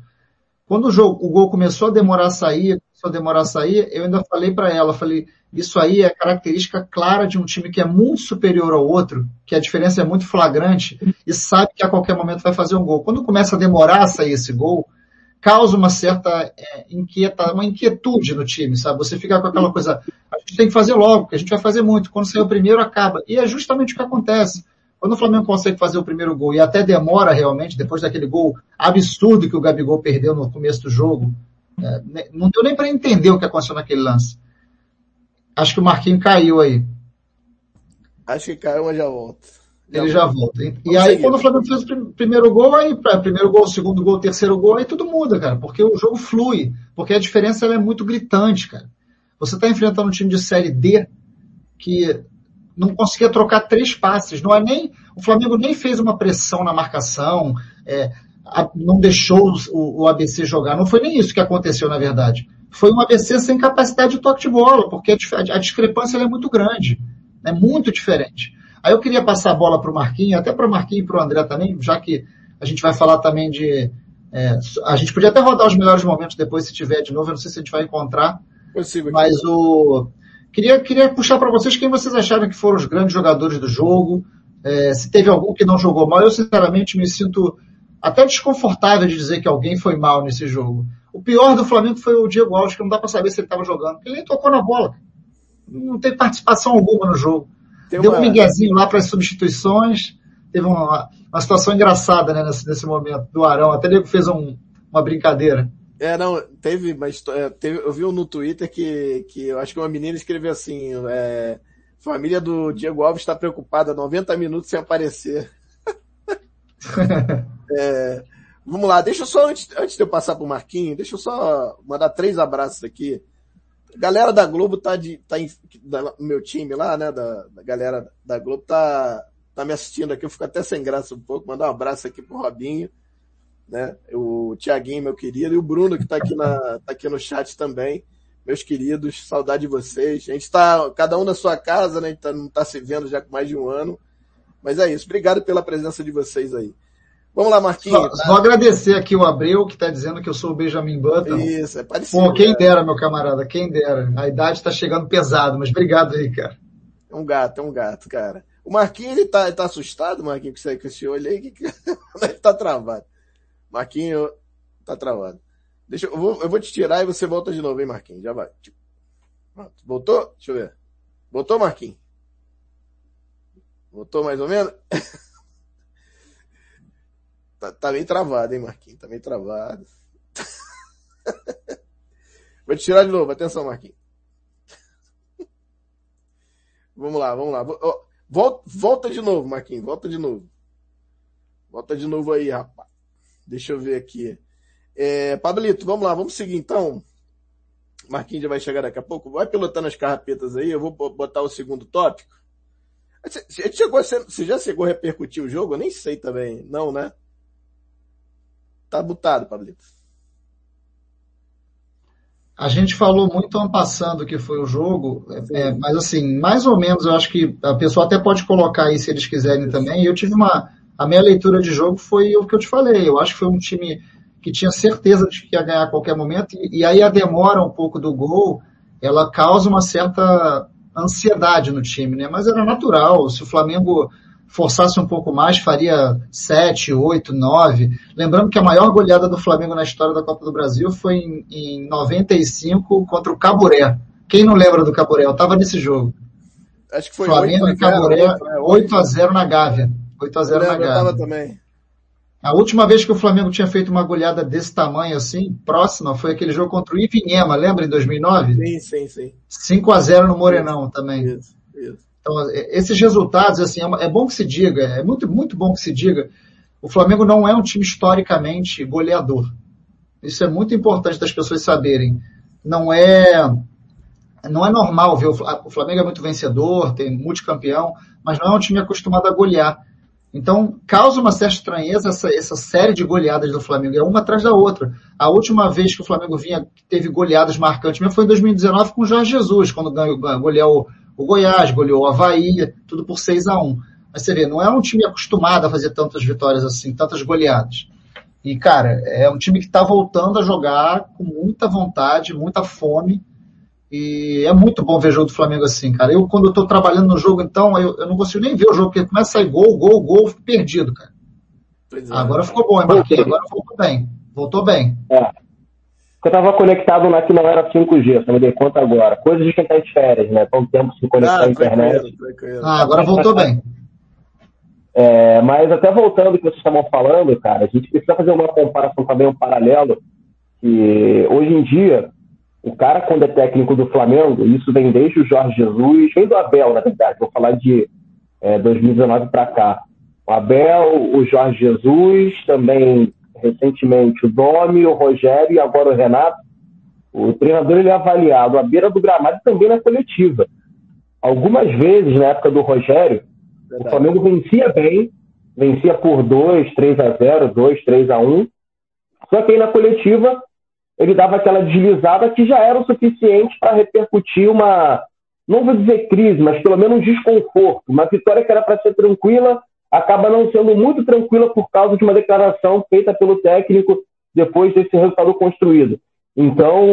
Quando o jogo, o gol começou a demorar a sair, começou a demorar a sair, eu ainda falei para ela, falei, isso aí é característica clara de um time que é muito superior ao outro, que a diferença é muito flagrante e sabe que a qualquer momento vai fazer um gol. Quando começa a demorar a sair esse gol, causa uma certa é, inquieta, uma inquietude no time, sabe? Você fica com aquela coisa, a gente tem que fazer logo, porque a gente vai fazer muito. Quando sair o primeiro, acaba. E é justamente o que acontece. Quando o Flamengo consegue fazer o primeiro gol e até demora realmente, depois daquele gol absurdo que o Gabigol perdeu no começo do jogo, é, não deu nem para entender o que aconteceu naquele lance. Acho que o Marquinho caiu aí. Acho que caiu, mas já volta. Já Ele já volta. E, e aí, quando o Flamengo fez o primeiro gol, aí, primeiro gol, segundo gol, terceiro gol, aí tudo muda, cara, porque o jogo flui, porque a diferença é muito gritante, cara. Você está enfrentando um time de série D que não conseguia trocar três passes. Não é nem o Flamengo nem fez uma pressão na marcação, é, a, não deixou o, o, ABC jogar. Não foi nem isso que aconteceu na verdade. Foi um ABC sem capacidade de toque de bola, porque a, a discrepância é muito grande, é muito diferente. Aí eu queria passar a bola para o Marquinhos, até para o Marquinhos e para o André também, já que a gente vai falar também de é, a gente podia até rodar os melhores momentos depois se tiver de novo, eu não sei se a gente vai encontrar. Consigo. Mas o Queria, queria puxar para vocês quem vocês acharam que foram os grandes jogadores do jogo. É, se teve algum que não jogou mal, eu sinceramente me sinto até desconfortável de dizer que alguém foi mal nesse jogo. O pior do Flamengo foi o Diego Alves, que não dá para saber se ele estava jogando, porque ele nem tocou na bola. não teve participação alguma no jogo. Tem Deu uma... um miguezinho lá para as substituições. Teve uma, uma situação engraçada né, nesse, nesse momento do Arão. Até ele fez um, uma brincadeira. É, não, teve uma história, teve, eu vi um no Twitter que, que eu acho que uma menina escreveu assim, é, família do Diego Alves está preocupada 90 minutos sem aparecer. é, vamos lá, deixa eu só, antes, antes de eu passar pro Marquinho, deixa eu só mandar três abraços aqui. galera da Globo tá de, tá em, da, meu time lá, né, da, da galera da Globo tá, tá me assistindo aqui, eu fico até sem graça um pouco, mandar um abraço aqui pro Robinho, né? O Tiaguinho, meu querido, e o Bruno que está aqui, na, tá aqui no chat também. Meus queridos, saudade de vocês. A gente está, cada um na sua casa, né? A gente tá, não está se vendo já com mais de um ano. Mas é isso. Obrigado pela presença de vocês aí. Vamos lá, Marquinhos. Só, Vou agradecer aqui o Abreu, que está dizendo que eu sou o Benjamin Button. Isso, é parecido. Pô, quem né? dera, meu camarada, quem dera. A idade está chegando pesado, mas obrigado aí, cara. É um gato, é um gato, cara. O Marquinhos, ele tá, ele tá assustado, Marquinhos, com esse olho aí, que, que... ele tá travado. Marquinho, tá travado. Deixa eu, vou, eu vou te tirar e você volta de novo, hein, Marquinhos? Já vai. Voltou? Deixa eu ver. Voltou, Marquinhos? Voltou mais ou menos? tá, tá meio travado, hein, Marquinhos? Tá meio travado. vou te tirar de novo. Atenção, Marquinhos. vamos lá, vamos lá. Volta, volta de novo, Marquinhos. Volta de novo. Volta de novo aí, rapaz. Deixa eu ver aqui. É, Pablito, vamos lá, vamos seguir então. Marquinhos já vai chegar daqui a pouco. Vai pilotando as carrapetas aí, eu vou botar o segundo tópico. Você, chegou, você já chegou a repercutir o jogo? Eu nem sei também. Não, né? Tá botado, Pablito. A gente falou muito ano passando que foi o jogo, é, mas assim, mais ou menos eu acho que a pessoa até pode colocar aí se eles quiserem também. Eu tive uma, a minha leitura de jogo foi o que eu te falei. Eu acho que foi um time que tinha certeza de que ia ganhar a qualquer momento, e, e aí a demora um pouco do gol, ela causa uma certa ansiedade no time, né? Mas era natural. Se o Flamengo forçasse um pouco mais, faria 7, 8, 9. Lembrando que a maior goleada do Flamengo na história da Copa do Brasil foi em, em 95 contra o Caburé. Quem não lembra do Caburé? Eu estava nesse jogo. Acho que foi Flamengo 8 e Caburé, 8 a 0 na Gávea. 8x0 na Gávea. também. A última vez que o Flamengo tinha feito uma goleada desse tamanho assim, próxima, foi aquele jogo contra o Ivinhema, lembra em 2009? Sim, sim, sim. 5 a 0 no Morenão também. Isso, isso. Então, é, esses resultados, assim, é, é bom que se diga, é muito, muito bom que se diga, o Flamengo não é um time historicamente goleador. Isso é muito importante das pessoas saberem. Não é, não é normal ver o Flamengo é muito vencedor, tem multicampeão, mas não é um time acostumado a golear. Então, causa uma certa estranheza essa, essa série de goleadas do Flamengo, é uma atrás da outra. A última vez que o Flamengo vinha, teve goleadas marcantes mesmo foi em 2019 com o Jorge Jesus, quando ganhou, goleou o Goiás, goleou o Havaí, tudo por 6 a 1 Mas você vê, não é um time acostumado a fazer tantas vitórias assim, tantas goleadas. E, cara, é um time que está voltando a jogar com muita vontade, muita fome, e é muito bom ver jogo do Flamengo assim, cara. Eu, quando eu tô trabalhando no jogo, então, eu, eu não consigo nem ver o jogo, porque começa a sair gol, gol, gol, eu fico perdido, cara. É. Agora ficou bom, hein, Marquinhos? Agora voltou bem. Voltou bem. É. Eu tava conectado na que não era 5G, só me dei conta agora. Coisas de quem tá de férias, né? Todo tempo se conectar ah, à internet. Ah, agora voltou bem. É, mas até voltando ao que vocês estavam falando, cara, a gente precisa fazer uma comparação também, um paralelo, que hoje em dia, o cara, quando é técnico do Flamengo, isso vem desde o Jorge Jesus, vem do Abel, na verdade, vou falar de é, 2019 para cá. O Abel, o Jorge Jesus, também recentemente o Domi, o Rogério e agora o Renato. O treinador ele é avaliado à beira do gramado e também na coletiva. Algumas vezes, na época do Rogério, verdade. o Flamengo vencia bem, vencia por 2, 3 a 0, 2, 3 a 1. Só que aí na coletiva ele dava aquela deslizada que já era o suficiente para repercutir uma, não vou dizer crise, mas pelo menos um desconforto. Uma vitória que era para ser tranquila, acaba não sendo muito tranquila por causa de uma declaração feita pelo técnico depois desse resultado construído. Então,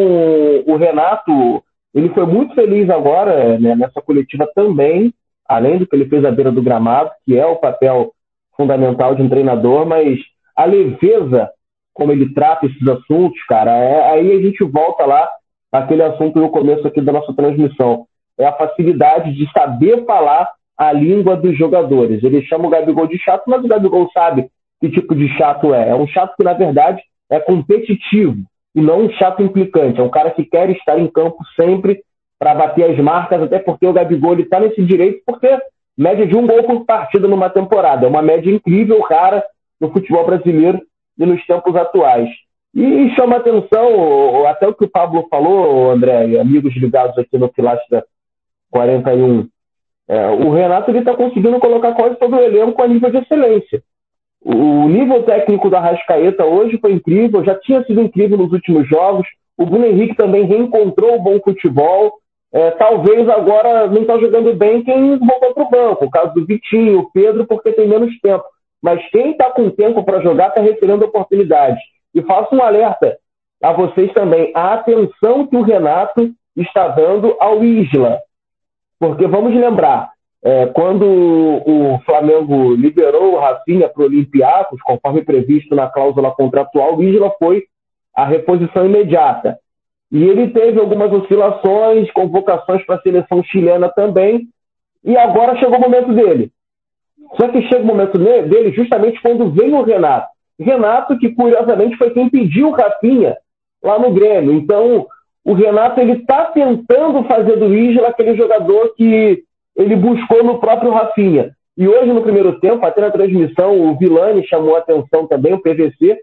o Renato, ele foi muito feliz agora né, nessa coletiva também, além do que ele fez à beira do gramado, que é o papel fundamental de um treinador, mas a leveza como ele trata esses assuntos, cara, é, aí a gente volta lá aquele assunto no começo aqui da nossa transmissão. é a facilidade de saber falar a língua dos jogadores. Ele chama o Gabigol de chato, mas o Gabigol sabe que tipo de chato é. É um chato que, na verdade, é competitivo e não um chato implicante. É um cara que quer estar em campo sempre para bater as marcas, até porque o Gabigol está nesse direito, porque média de um gol por partida numa temporada. É uma média incrível, rara, no futebol brasileiro e nos tempos atuais. E chama atenção, até o que o Pablo falou, André, amigos ligados aqui no Pilastra 41, é, o Renato está conseguindo colocar quase todo o elenco a nível de excelência. O nível técnico da Rascaeta hoje foi incrível, já tinha sido incrível nos últimos jogos. O Bruno Henrique também reencontrou o bom futebol. É, talvez agora não está jogando bem quem voltou para o banco, o caso do Vitinho, o Pedro, porque tem menos tempo. Mas quem está com tempo para jogar está recebendo oportunidades. E faço um alerta a vocês também, a atenção que o Renato está dando ao Isla. Porque vamos lembrar, é, quando o Flamengo liberou o Rafinha para o Olympiacos, conforme previsto na cláusula contratual, o Isla foi a reposição imediata. E ele teve algumas oscilações, convocações para a seleção chilena também, e agora chegou o momento dele. Só que chega o momento dele justamente quando vem o Renato. Renato, que curiosamente foi quem pediu o Rafinha lá no Grêmio. Então, o Renato ele está tentando fazer do Isla aquele jogador que ele buscou no próprio Rafinha. E hoje, no primeiro tempo, até na transmissão, o Vilani chamou a atenção também, o PVC,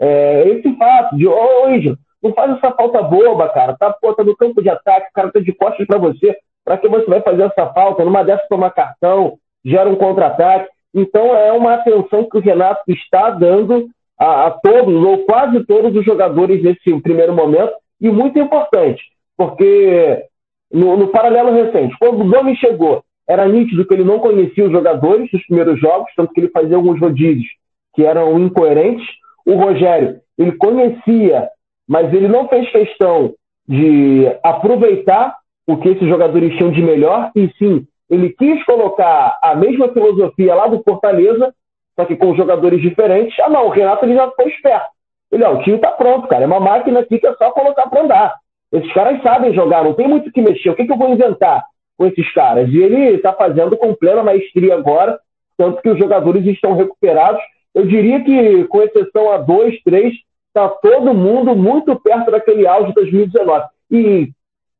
é, esse fato de, ô, oh, Índio, não faz essa falta boba, cara. Tá, pô, tá no campo de ataque, o cara tá de costas para você. Para que você vai fazer essa falta? Numa dessa tomar cartão, gera um contra-ataque. Então é uma atenção que o Renato está dando a, a, todos, ou quase todos os jogadores nesse primeiro momento, e muito importante, porque no, no paralelo recente, quando o Gomes chegou, era nítido que ele não conhecia os jogadores dos primeiros jogos, tanto que ele fazia alguns rodízios que eram incoerentes. O Rogério, ele conhecia, mas ele não fez questão de aproveitar o que esses jogadores tinham de melhor, e sim, ele quis colocar a mesma filosofia lá do Fortaleza, só que com jogadores diferentes. Ah, não, o Renato ele já foi esperto. Ele, ó, o time tá pronto, cara. É uma máquina aqui que é só colocar para andar. Esses caras sabem jogar, não tem muito o que mexer. O que, que eu vou inventar com esses caras? E ele está fazendo com plena maestria agora, tanto que os jogadores estão recuperados. Eu diria que, com exceção a dois, três, está todo mundo muito perto daquele auge de 2019. E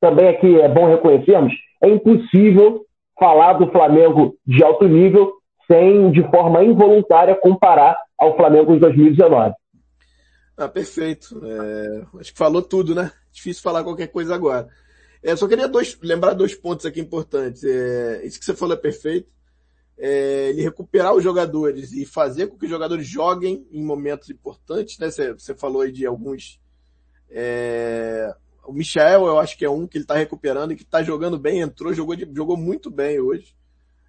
também aqui é bom reconhecermos, é impossível falar do Flamengo de alto nível sem, de forma involuntária, comparar ao Flamengo de 2019. Ah, perfeito. É, acho que falou tudo, né? Difícil falar qualquer coisa agora. É, só queria dois, lembrar dois pontos aqui importantes. É, isso que você falou é perfeito. É, ele recuperar os jogadores e fazer com que os jogadores joguem em momentos importantes, né? Você, falou aí de alguns. É, o Michel, eu acho que é um que ele está recuperando e que está jogando bem, entrou, jogou, de, jogou muito bem hoje.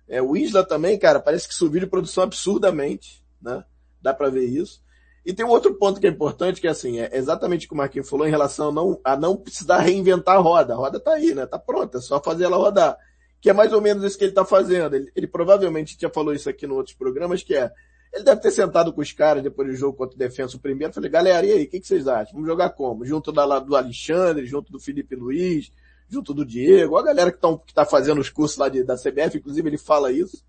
É, o Isla também, cara, parece que subiu de produção absurdamente, né? Dá para ver isso. E tem um outro ponto que é importante, que é assim, é exatamente o que o Marquinhos falou em relação a não, a não precisar reinventar a roda. A roda tá aí, né? Tá pronta, é só fazer ela rodar. Que é mais ou menos isso que ele tá fazendo. Ele, ele provavelmente já falou isso aqui em outros programas, que é, ele deve ter sentado com os caras depois do jogo contra o Defensa o primeiro. Falei, galera, e aí, o que, que, vocês acham? Vamos jogar como? Junto da, do Alexandre, junto do Felipe Luiz, junto do Diego, a galera que, tão, que tá fazendo os cursos lá de, da CBF, inclusive ele fala isso.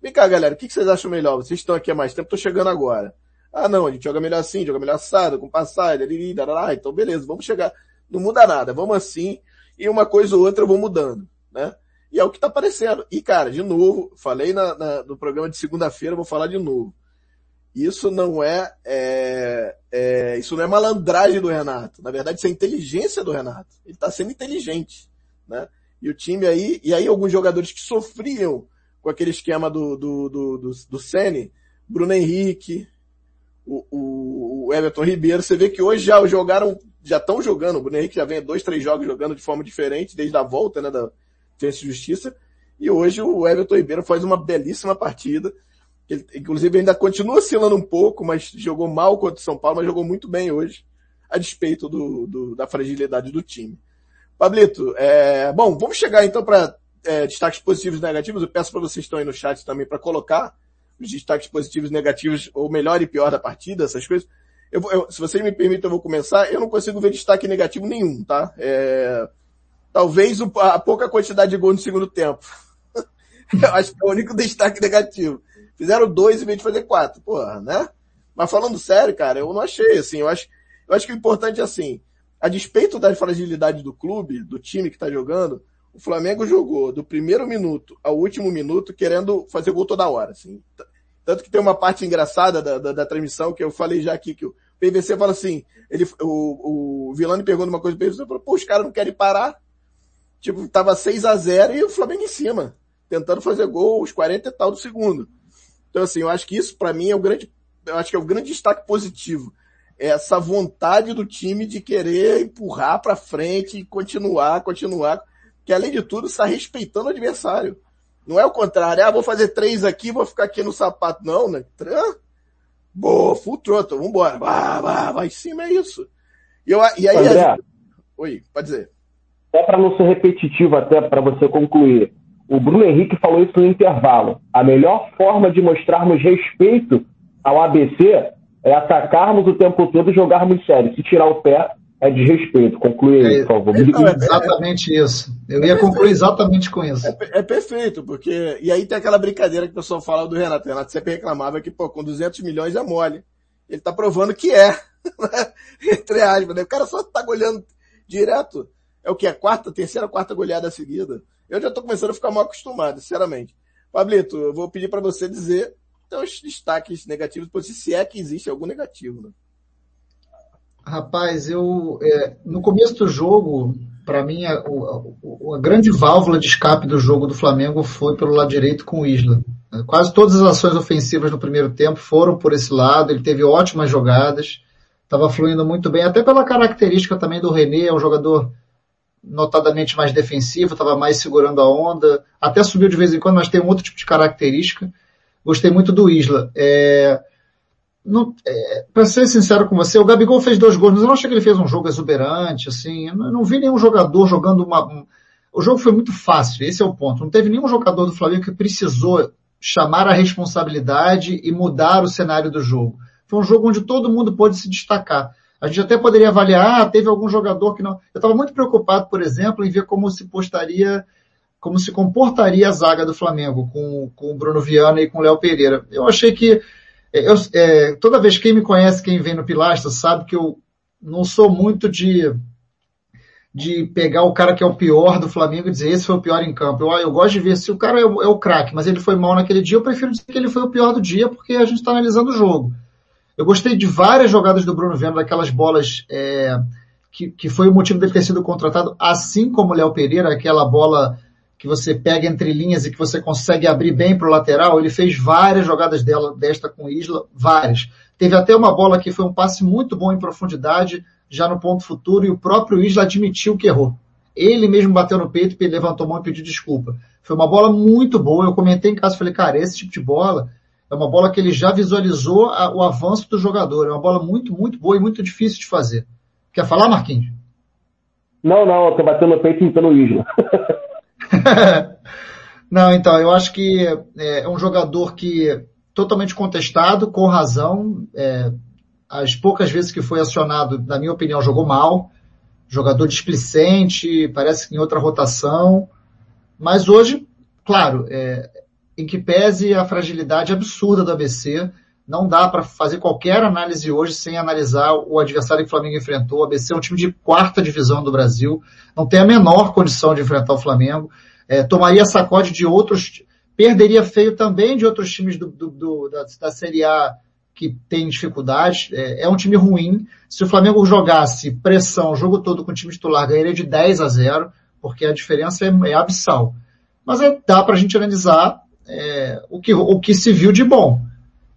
Vem cá, galera, o que, que vocês acham melhor? Vocês estão aqui há mais tempo, tô chegando agora. Ah, não, a gente joga melhor assim, joga melhor assado, com passagem, ali, então beleza, vamos chegar. Não muda nada, vamos assim, e uma coisa ou outra eu vou mudando, né? E é o que tá aparecendo. E, cara, de novo, falei na, na no programa de segunda-feira, vou falar de novo. Isso não é, é, é, isso não é malandragem do Renato. Na verdade, isso é inteligência do Renato. Ele está sendo inteligente, né? E o time aí, e aí alguns jogadores que sofriam com aquele esquema do, do, do, do, do Sene, Bruno Henrique, o, o, o, Everton Ribeiro, você vê que hoje já jogaram, já estão jogando, o Bruno Henrique já vem dois, três jogos jogando de forma diferente, desde a volta, né, da E Justiça, e hoje o Everton Ribeiro faz uma belíssima partida, ele, inclusive, ainda continua oscilando um pouco, mas jogou mal contra o São Paulo, mas jogou muito bem hoje, a despeito do, do da fragilidade do time. Pablito, é, bom, vamos chegar então para é, destaques positivos e negativos. Eu peço para vocês que estão aí no chat também para colocar os destaques positivos e negativos, ou melhor e pior da partida, essas coisas. Eu, eu, se vocês me permitem, eu vou começar. Eu não consigo ver destaque negativo nenhum, tá? É, Talvez a pouca quantidade de gol no segundo tempo. Eu acho que é o único destaque negativo. Fizeram dois em vez de fazer quatro, porra, né? Mas falando sério, cara, eu não achei, assim, eu acho, eu acho que o importante é assim, a despeito da fragilidade do clube, do time que tá jogando, o Flamengo jogou do primeiro minuto ao último minuto querendo fazer gol toda hora, assim. Tanto que tem uma parte engraçada da, da, da transmissão que eu falei já aqui, que o PVC fala assim, ele, o, o Vilani pergunta uma coisa pro PVC, falou, pô, os caras não querem parar. Tipo, tava 6 a 0 e o Flamengo em cima, tentando fazer gol os 40 e tal do segundo. Então assim, eu acho que isso para mim é o grande, eu acho que é o grande destaque positivo. É essa vontade do time de querer empurrar para frente e continuar, continuar que além de tudo está respeitando o adversário. Não é o contrário, ah, vou fazer três aqui, vou ficar aqui no sapato. Não, né? Boa, full throttle, vambora. Vai, vai, vai em cima, é isso. E, eu, e aí... André. Oi, pode dizer. É para não ser repetitivo até para você concluir. O Bruno Henrique falou isso no intervalo. A melhor forma de mostrarmos respeito ao ABC é atacarmos o tempo todo e jogarmos sério. Se tirar o pé, é desrespeito. Conclui aí, é, por favor. Não, é exatamente isso. Eu ia concluir exatamente com isso. É, é, perfeito, porque... E aí tem aquela brincadeira que o pessoal fala do Renato. O Renato sempre reclamava que, pô, com 200 milhões é mole. Ele tá provando que é. Entre aspas, né? O cara só tá goleando direto. É o que? A quarta, terceira, quarta goleada seguida. Eu já tô começando a ficar mal acostumado, sinceramente. Pablito, eu vou pedir para você dizer os destaques negativos, se é que existe algum negativo, né? Rapaz, eu é, no começo do jogo, para mim, a, a, a, grande válvula de escape do jogo do Flamengo foi pelo lado direito com o Isla. Quase todas as ações ofensivas no primeiro tempo foram por esse lado. Ele teve ótimas jogadas, estava fluindo muito bem, até pela característica também do René, é um jogador notadamente mais defensivo, estava mais segurando a onda, até subiu de vez em quando, mas tem um outro tipo de característica. Gostei muito do Isla. É, é, para ser sincero com você, o Gabigol fez dois gols, mas eu não achei que ele fez um jogo exuberante, assim. Eu não, vi nenhum jogador jogando uma. Um, o jogo foi muito fácil, esse é o ponto. Não teve nenhum jogador do Flamengo que precisou chamar a responsabilidade e mudar o cenário do jogo. Foi um jogo onde todo mundo pôde se destacar. A gente até poderia avaliar, ah, teve algum jogador que não. Eu estava muito preocupado, por exemplo, em ver como se postaria, como se comportaria a zaga do Flamengo com, com o Bruno Viana e com o Léo Pereira. Eu achei que é, eu, é, toda vez quem me conhece, quem vem no Pilastra, sabe que eu não sou muito de, de pegar o cara que é o pior do Flamengo e dizer esse foi o pior em campo. Eu, eu gosto de ver se o cara é o, é o craque, mas ele foi mal naquele dia, eu prefiro dizer que ele foi o pior do dia porque a gente está analisando o jogo. Eu gostei de várias jogadas do Bruno Viana, daquelas bolas é, que, que foi o motivo dele ter sido contratado, assim como o Léo Pereira, aquela bola que você pega entre linhas e que você consegue abrir bem para o lateral, ele fez várias jogadas dela, desta com Isla, várias. Teve até uma bola que foi um passe muito bom em profundidade, já no ponto futuro, e o próprio Isla admitiu que errou. Ele mesmo bateu no peito, levantou a mão e pediu desculpa. Foi uma bola muito boa. Eu comentei em casa, falei, cara, esse tipo de bola é uma bola que ele já visualizou a, o avanço do jogador. É uma bola muito, muito boa e muito difícil de fazer. Quer falar, Marquinhos? Não, não, eu tô batendo no peito e pelo Isla. Não, então, eu acho que é, é um jogador que totalmente contestado, com razão. É, as poucas vezes que foi acionado, na minha opinião, jogou mal. Jogador displicente, parece que em outra rotação. Mas hoje, claro, é, em que pese a fragilidade absurda do ABC, não dá para fazer qualquer análise hoje sem analisar o adversário que o Flamengo enfrentou. O ABC é um time de quarta divisão do Brasil, não tem a menor condição de enfrentar o Flamengo. É, tomaria sacode de outros, perderia feio também de outros times do, do, do da, da Série A que tem dificuldades. É, é, um time ruim. Se o Flamengo jogasse pressão o jogo todo com o time titular, ganharia de 10 a 0, porque a diferença é, é abissal. Mas é, dá para a gente analisar é, o, que, o que se viu de bom.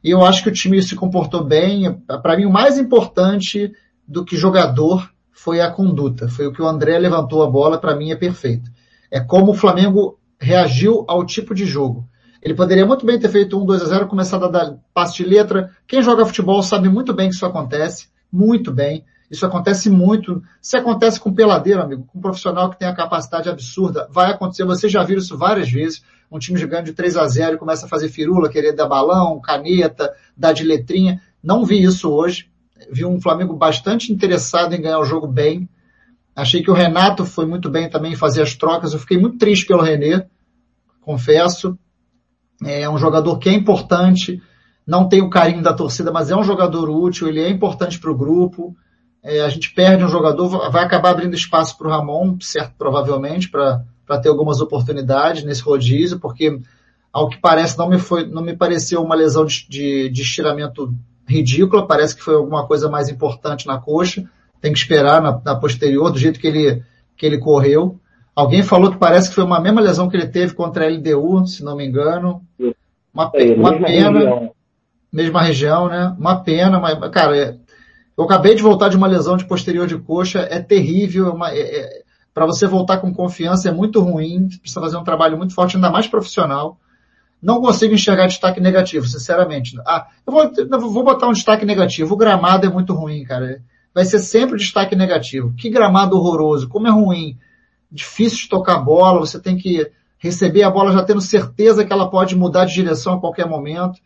E eu acho que o time se comportou bem. Para mim, o mais importante do que jogador foi a conduta. Foi o que o André levantou a bola, para mim é perfeito. É como o Flamengo reagiu ao tipo de jogo. Ele poderia muito bem ter feito um 2 a 0 começado a dar passe de letra. Quem joga futebol sabe muito bem que isso acontece. Muito bem. Isso acontece muito. Se acontece com peladeiro, amigo, com um profissional que tem a capacidade absurda, vai acontecer. Vocês já viram isso várias vezes um time jogando de 3 a 0 e começa a fazer firula, querer dar balão, caneta, dar de letrinha. Não vi isso hoje. Vi um Flamengo bastante interessado em ganhar o jogo bem. Achei que o Renato foi muito bem também em fazer as trocas. Eu fiquei muito triste pelo René, confesso. É um jogador que é importante, não tem o carinho da torcida, mas é um jogador útil, ele é importante para o grupo. É, a gente perde um jogador, vai acabar abrindo espaço para o Ramon, certo, provavelmente, para ter algumas oportunidades nesse rodízio, porque ao que parece não me foi, não me pareceu uma lesão de, de, de estiramento ridícula, parece que foi alguma coisa mais importante na coxa. Tem que esperar na, na posterior, do jeito que ele, que ele correu. Alguém falou que parece que foi uma mesma lesão que ele teve contra a LDU, se não me engano. Uma, é, uma mesma pena. Região. Mesma região, né? Uma pena, mas, cara, é, eu acabei de voltar de uma lesão de posterior de coxa, é terrível, é, é, é para você voltar com confiança é muito ruim, precisa fazer um trabalho muito forte, ainda mais profissional. Não consigo enxergar destaque negativo, sinceramente. Ah, eu vou, eu vou botar um destaque negativo. O gramado é muito ruim, cara. Vai ser sempre destaque negativo. Que gramado horroroso, como é ruim. Difícil de tocar a bola, você tem que receber a bola já tendo certeza que ela pode mudar de direção a qualquer momento.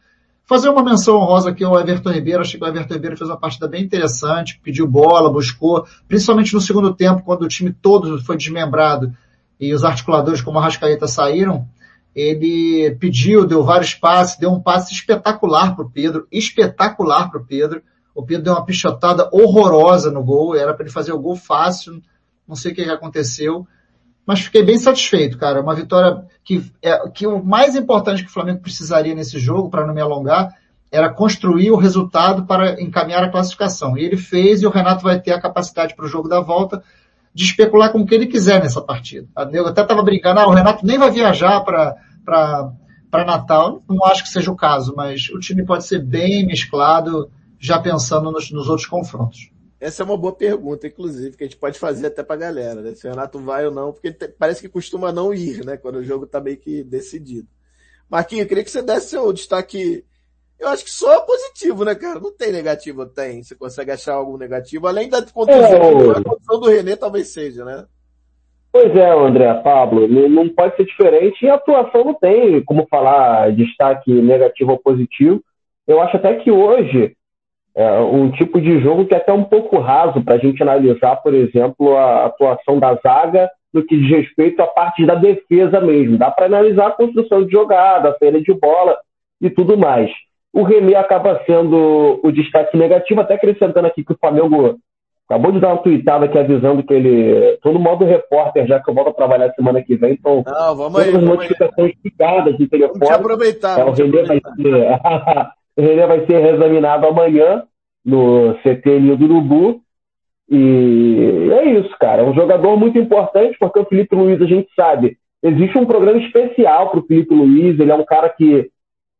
Fazer uma menção honrosa aqui ao Everton Ribeiro. Achei que o Everton Ribeiro fez uma partida bem interessante, pediu bola, buscou, principalmente no segundo tempo, quando o time todo foi desmembrado e os articuladores como a Rascaeta saíram ele pediu, deu vários passes, deu um passe espetacular para o Pedro, espetacular para o Pedro. O Pedro deu uma pichotada horrorosa no gol, era para ele fazer o gol fácil, não sei o que aconteceu, mas fiquei bem satisfeito, cara. Uma vitória que, é, que o mais importante que o Flamengo precisaria nesse jogo, para não me alongar, era construir o resultado para encaminhar a classificação. E ele fez, e o Renato vai ter a capacidade para o jogo da volta de especular com o que ele quiser nessa partida. Eu até estava brincando, ah, o Renato nem vai viajar para Natal. Não acho que seja o caso, mas o time pode ser bem mesclado, já pensando nos, nos outros confrontos. Essa é uma boa pergunta, inclusive, que a gente pode fazer até pra galera, né? Se o Renato vai ou não, porque parece que costuma não ir, né? Quando o jogo tá meio que decidido. Marquinhos, eu queria que você desse seu destaque eu acho que só positivo, né, cara? Não tem negativo, tem. Você consegue achar algum negativo, além da condição, é, a condição do René talvez seja, né? Pois é, André, Pablo, não, não, pode ser diferente e a atuação não tem como falar destaque negativo ou positivo. Eu acho até que hoje é um tipo de jogo que é até um pouco raso para a gente analisar, por exemplo, a atuação da zaga no que diz respeito à parte da defesa mesmo. Dá para analisar a construção de jogada, a saída de bola e tudo mais. O Remy acaba sendo o destaque negativo, até acrescentando aqui que o Flamengo acabou de dar uma tweetada aqui avisando que ele. Todo modo repórter, já que eu volto a trabalhar semana que vem, então. Não, vamos aí. Todas as notificações ligadas de telefone. Vamos aproveitar. É, o, René vai ser, o René vai ser reexaminado amanhã no CT do Urubu. E é isso, cara. É um jogador muito importante, porque o Felipe Luiz, a gente sabe, existe um programa especial para o Felipe Luiz. Ele é um cara que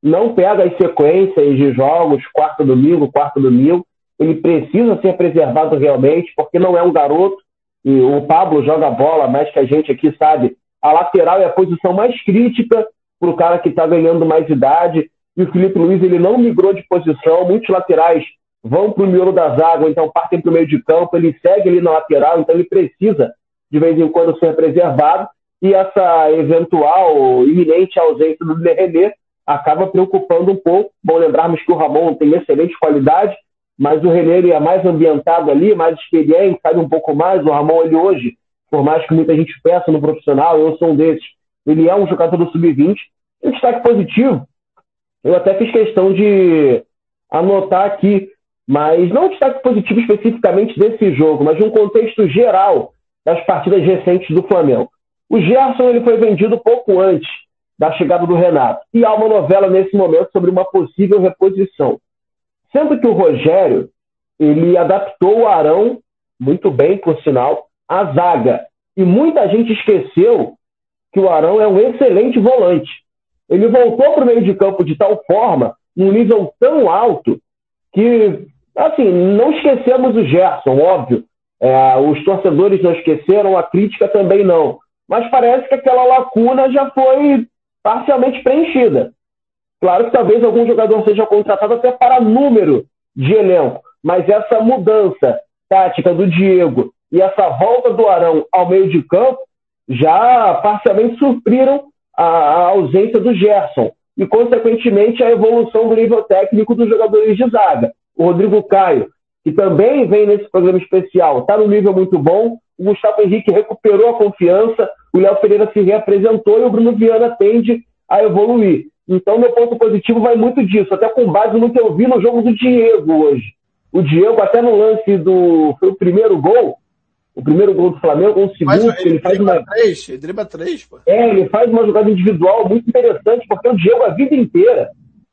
não pega as sequências de jogos, quarto domingo, quarto domingo. Ele precisa ser preservado realmente, porque não é um garoto. E o Pablo joga bola mais que a gente aqui sabe. A lateral é a posição mais crítica para o cara que está ganhando mais idade. E o Felipe Luiz ele não migrou de posição. Muitos laterais vão para o miolo da zaga, então partem para o meio de campo. Ele segue ali na lateral, então ele precisa de vez em quando ser preservado. E essa eventual iminente ausência do René acaba preocupando um pouco. Bom lembrarmos que o Ramon tem excelente qualidade, mas o René ele é mais ambientado ali, mais experiente, sabe um pouco mais. O Ramon, ele hoje, por mais que muita gente peça no profissional, eu sou um desses, ele é um jogador do sub-20. Um destaque positivo, eu até fiz questão de anotar aqui, mas não um destaque positivo especificamente desse jogo, mas um contexto geral das partidas recentes do Flamengo. O Gerson ele foi vendido pouco antes da chegada do Renato. E há uma novela nesse momento sobre uma possível reposição. Sendo que o Rogério, ele adaptou o Arão, muito bem, por sinal, à zaga. E muita gente esqueceu que o Arão é um excelente volante. Ele voltou para o meio de campo de tal forma, num nível tão alto, que, assim, não esquecemos o Gerson, óbvio. É, os torcedores não esqueceram, a crítica também não. Mas parece que aquela lacuna já foi parcialmente preenchida. Claro que talvez algum jogador seja contratado até para número de elenco, mas essa mudança tática do Diego e essa volta do Arão ao meio de campo já parcialmente supriram a, a ausência do Gerson e, consequentemente, a evolução do nível técnico dos jogadores de zaga. O Rodrigo Caio, que também vem nesse programa especial, está no nível muito bom. o Gustavo Henrique recuperou a confiança, o Léo Pereira se reapresentou e o Bruno Viana tende a evoluir. Então, meu ponto positivo vai muito disso, até com base no que eu vi no jogo do Diego hoje. O Diego, até no lance do. Foi o primeiro gol, o primeiro gol do Flamengo, o segundo, Mas, ele, ele faz uma. Três, ele dribla três, pô. É, ele faz uma jogada individual muito interessante, porque o Diego a vida inteira.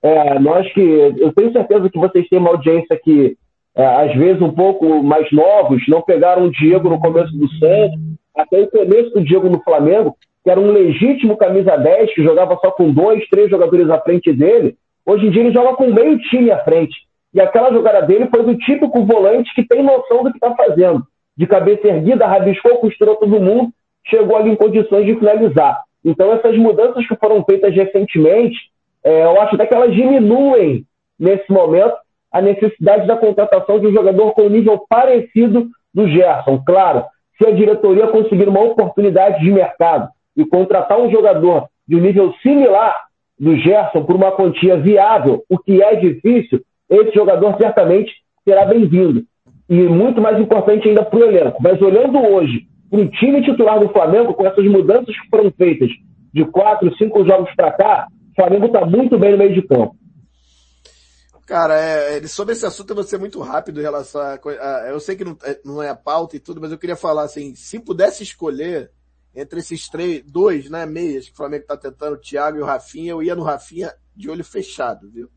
É, nós que. Eu tenho certeza que vocês têm uma audiência que, é, às vezes, um pouco mais novos, não pegaram o Diego no começo do Santos, até o começo do Diego no Flamengo, que era um legítimo camisa 10, que jogava só com dois, três jogadores à frente dele, hoje em dia ele joga com meio time à frente. E aquela jogada dele foi do típico volante que tem noção do que está fazendo. De cabeça erguida, rabiscou, costurou todo mundo, chegou ali em condições de finalizar. Então essas mudanças que foram feitas recentemente, é, eu acho até que elas diminuem, nesse momento, a necessidade da contratação de um jogador com nível parecido do Gerson. Claro, se a diretoria conseguir uma oportunidade de mercado e contratar um jogador de um nível similar do Gerson por uma quantia viável, o que é difícil, esse jogador certamente será bem-vindo. E muito mais importante ainda para o elenco. Mas olhando hoje para o time titular do Flamengo, com essas mudanças que foram feitas de quatro, cinco jogos para cá, Flamengo está muito bem no meio de campo. Cara, é, é, sobre esse assunto eu vou ser muito rápido em relação a, a eu sei que não, é, não é a pauta e tudo, mas eu queria falar assim, se pudesse escolher entre esses três, dois, né, meias que o Flamengo está tentando, o Thiago e o Rafinha, eu ia no Rafinha de olho fechado, viu?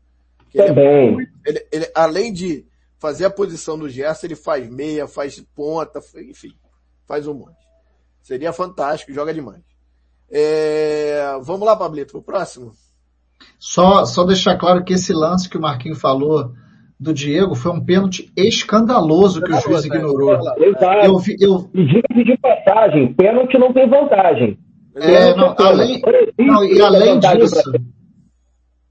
Também. Ele, é ele, ele, além de fazer a posição do Gerson, ele faz meia, faz ponta, enfim, faz um monte. Seria fantástico, joga demais. É, vamos lá, Pablito, pro próximo. Só, só deixar claro que esse lance que o Marquinho falou do Diego foi um pênalti escandaloso que o juiz ignorou. Exato. Eu, eu... E diga de passagem, pênalti não tem vantagem. É, não, além, não, e além disso,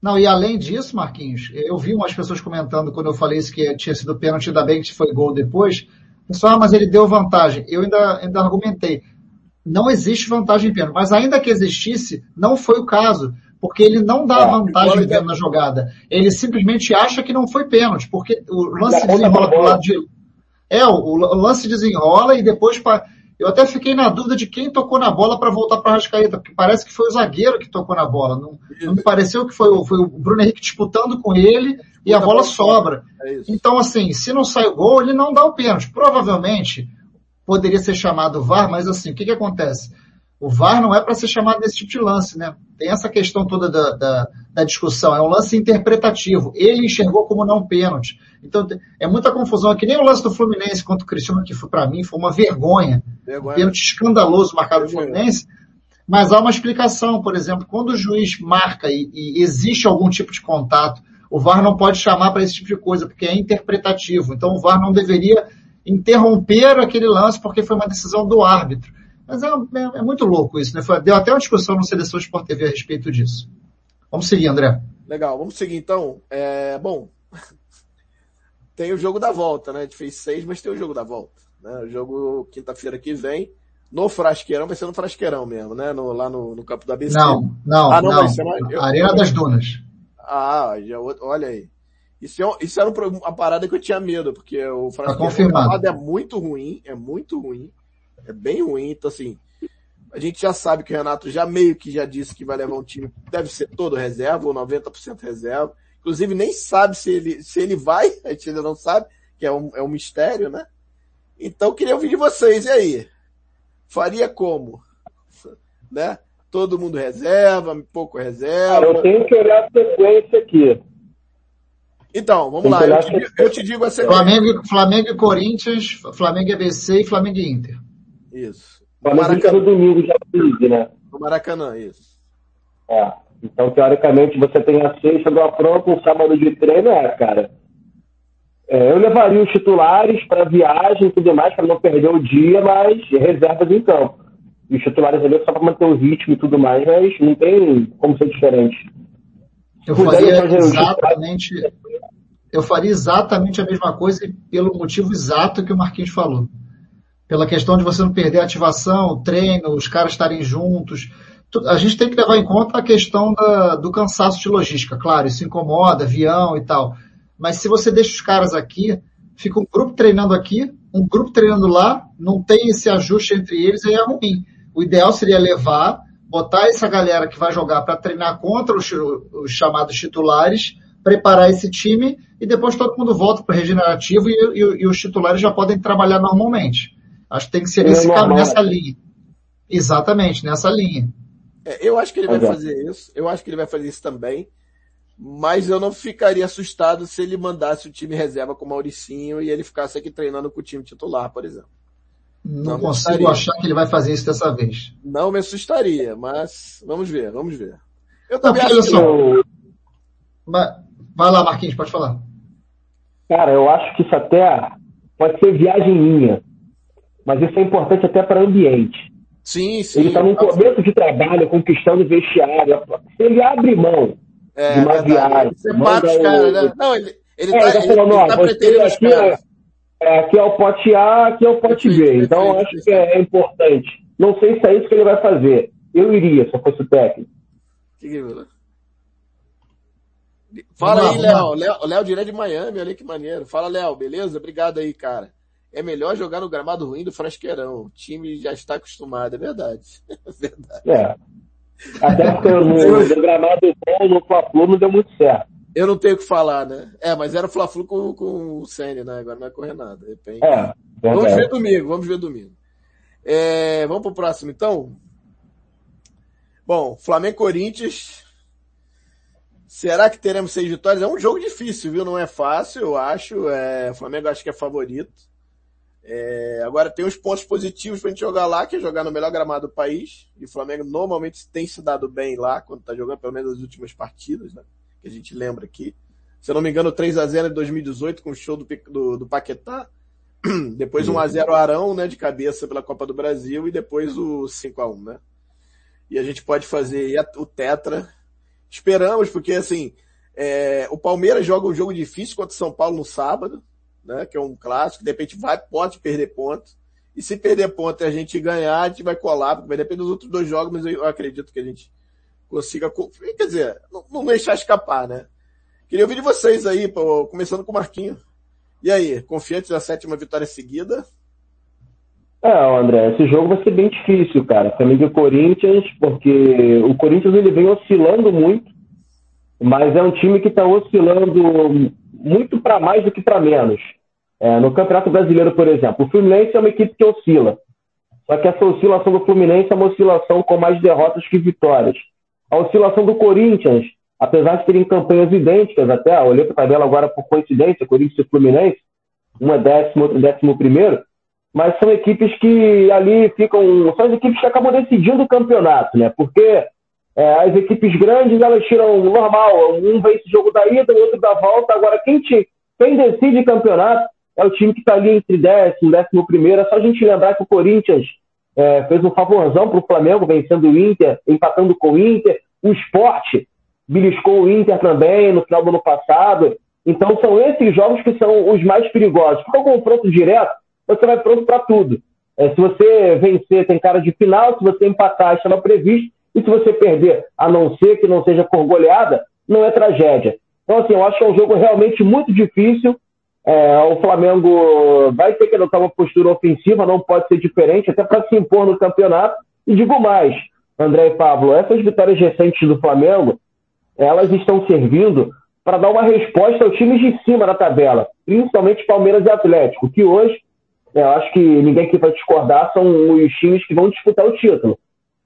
não, e além disso, Marquinhos, eu vi umas pessoas comentando quando eu falei isso que tinha sido pênalti, ainda bem que foi gol depois. Pessoal, ah, mas ele deu vantagem. Eu ainda, ainda argumentei. Não existe vantagem em pênalti, mas ainda que existisse, não foi o caso porque ele não dá é, vantagem dentro da jogada. Ele simplesmente acha que não foi pênalti, porque o lance desenrola pro lado de. É, o, o lance desenrola e depois. Pra... Eu até fiquei na dúvida de quem tocou na bola para voltar para a Rascaeta, porque parece que foi o zagueiro que tocou na bola. Não, não me pareceu que foi, foi o Bruno Henrique disputando com ele e a bola sobra. É então, assim, se não sai o gol, ele não dá o pênalti. Provavelmente poderia ser chamado VAR, mas assim, o que, que acontece? O VAR não é para ser chamado desse tipo de lance, né? Tem essa questão toda da, da, da, discussão. É um lance interpretativo. Ele enxergou como não pênalti. Então é muita confusão. É que nem o lance do Fluminense contra o Cristiano, que foi para mim foi uma vergonha. vergonha. Pênalti escandaloso marcado no Fluminense. Mas há uma explicação. Por exemplo, quando o juiz marca e, e existe algum tipo de contato, o VAR não pode chamar para esse tipo de coisa, porque é interpretativo. Então o VAR não deveria interromper aquele lance porque foi uma decisão do árbitro. Mas é, é, é muito louco isso, né? Deu até uma discussão no Seleção Sport TV a respeito disso. Vamos seguir, André. Legal, vamos seguir então. É, bom, tem o jogo da volta, né? A gente fez seis, mas tem o jogo da volta. Né? O jogo quinta-feira que vem, no Frasqueirão, vai ser no Frasqueirão mesmo, né? No, lá no, no campo da ABC. Não, não, ah, não. não. Ser, eu, Arena eu, das Dunas. Ah, já, olha aí. Isso, é, isso era uma parada que eu tinha medo, porque o tá Frasqueirão tá é muito ruim, é muito ruim. É bem ruim, então assim, a gente já sabe que o Renato já meio que já disse que vai levar um time, deve ser todo reserva, ou 90% reserva. Inclusive nem sabe se ele, se ele vai, a gente ainda não sabe, que é um, é um mistério, né? Então queria ouvir de vocês, e aí? Faria como? Né? Todo mundo reserva, pouco reserva. eu tenho que olhar a sequência aqui. Então, vamos lá. Eu te, eu te, digo a sequência. Flamengo, Flamengo e Corinthians, Flamengo e ABC e Flamengo e Inter. Isso. No Maracanã. no domingo já ligue, né? No Maracanã, isso. É. Então, teoricamente, você tem a sexta do apronto, um sábado de treino, é, cara. É, eu levaria os titulares para viagem e tudo mais, para não perder o dia, mas reservas em campo. E os titulares ali só para manter o ritmo e tudo mais, mas não tem como ser diferente. Eu faria exatamente, eu faria exatamente a mesma coisa pelo motivo exato que o Marquinhos falou pela questão de você não perder a ativação, o treino, os caras estarem juntos. A gente tem que levar em conta a questão da, do cansaço de logística. Claro, isso incomoda, avião e tal. Mas se você deixa os caras aqui, fica um grupo treinando aqui, um grupo treinando lá, não tem esse ajuste entre eles, aí é ruim. O ideal seria levar, botar essa galera que vai jogar para treinar contra os, os, chamados titulares, preparar esse time e depois todo mundo volta para o regenerativo e, e, e, os titulares já podem trabalhar normalmente. Acho que tem que ser é caminho, nessa linha. Exatamente, nessa linha. É, eu acho que ele vai fazer isso. Eu acho que ele vai fazer isso também. Mas eu não ficaria assustado se ele mandasse o time reserva com o Mauricinho e ele ficasse aqui treinando com o time titular, por exemplo. Não, não consigo achar que ele vai fazer isso dessa vez. Não me assustaria, mas vamos ver, vamos ver. Eu também não, acho que... Eu... Vai lá, Marquinhos, pode falar. Cara, eu acho que isso até pode ser viagem minha, mas isso é importante até para o ambiente. Sim, sim. Ele está num começo de trabalho, conquistando vestiário. Se ele abre mão é, de uma é viagem... Você mata os caras, né? Não, ele, ele é, tá, ele, falando, ele, tá pretendendo os caras. É, aqui é o pote A, aqui é o pote B. Então, acho que é, é importante. Não sei se é isso que ele vai fazer. Eu iria, se eu fosse o técnico. Fala aí, Léo. Léo direto de Miami, olha que maneiro. Fala, Léo, beleza? Obrigado aí, cara. É melhor jogar no gramado ruim do Frasqueirão. O time já está acostumado, é verdade. É verdade. É. Até porque no, no gramado bom, no fla não deu muito certo. Eu não tenho o que falar, né? É, mas era o Fla-Flu com, com o Senna, né? Agora não vai correr nada. De repente. É, vamos ver domingo, vamos ver domingo. É, vamos pro próximo, então? Bom, Flamengo Corinthians. Será que teremos seis vitórias? É um jogo difícil, viu? Não é fácil, eu acho. É, o Flamengo acho que é favorito. É, agora tem os pontos positivos pra gente jogar lá, que é jogar no melhor gramado do país. E o Flamengo normalmente tem se dado bem lá, quando tá jogando, pelo menos as últimas partidas, né? que a gente lembra aqui. Se eu não me engano, 3 a 0 em 2018 com o show do, do, do Paquetá. Depois 1 a 0 Arão, né, de cabeça pela Copa do Brasil e depois o 5 a 1, né? E a gente pode fazer o tetra. Esperamos, porque assim, é, o Palmeiras joga um jogo difícil contra o São Paulo no sábado, né, que é um clássico, de repente vai, pode perder ponto. E se perder ponto e a gente ganhar, a gente vai colar, porque vai depender dos outros dois jogos, mas eu acredito que a gente consiga, quer dizer, não, não deixar escapar, né? Queria ouvir de vocês aí, começando com o Marquinho. E aí, confiantes da sétima vitória seguida? É, André, esse jogo vai ser bem difícil, cara. Flamengo e Corinthians, porque o Corinthians ele vem oscilando muito, mas é um time que está oscilando muito para mais do que para menos. É, no Campeonato Brasileiro, por exemplo, o Fluminense é uma equipe que oscila. Só que essa oscilação do Fluminense é uma oscilação com mais derrotas que vitórias. A oscilação do Corinthians, apesar de terem campanhas idênticas até, olhei para a tabela agora por coincidência, Corinthians e Fluminense, uma décimo, outra décimo primeiro, mas são equipes que ali ficam, são as equipes que acabam decidindo o campeonato, né? Porque é, as equipes grandes, elas tiram normal, um vence o jogo da ida, o outro da volta, agora quem, te, quem decide campeonato é o time que está ali entre décimo, décimo primeiro, é só a gente lembrar que o Corinthians é, fez um favorzão para o Flamengo, vencendo o Inter, empatando com o Inter. O esporte beliscou o Inter também no final do ano passado. Então são esses jogos que são os mais perigosos. Porque o confronto direto, você vai pronto para tudo. É, se você vencer, tem cara de final. Se você empatar, estava previsto. E se você perder, a não ser que não seja por goleada, não é tragédia. Então, assim, eu acho que é um jogo realmente muito difícil. É, o Flamengo vai ter que adotar uma postura ofensiva, não pode ser diferente, até para se impor no campeonato. E digo mais, André e Pablo, essas vitórias recentes do Flamengo, elas estão servindo para dar uma resposta aos times de cima da tabela, principalmente Palmeiras e Atlético, que hoje, eu acho que ninguém aqui vai discordar, são os times que vão disputar o título.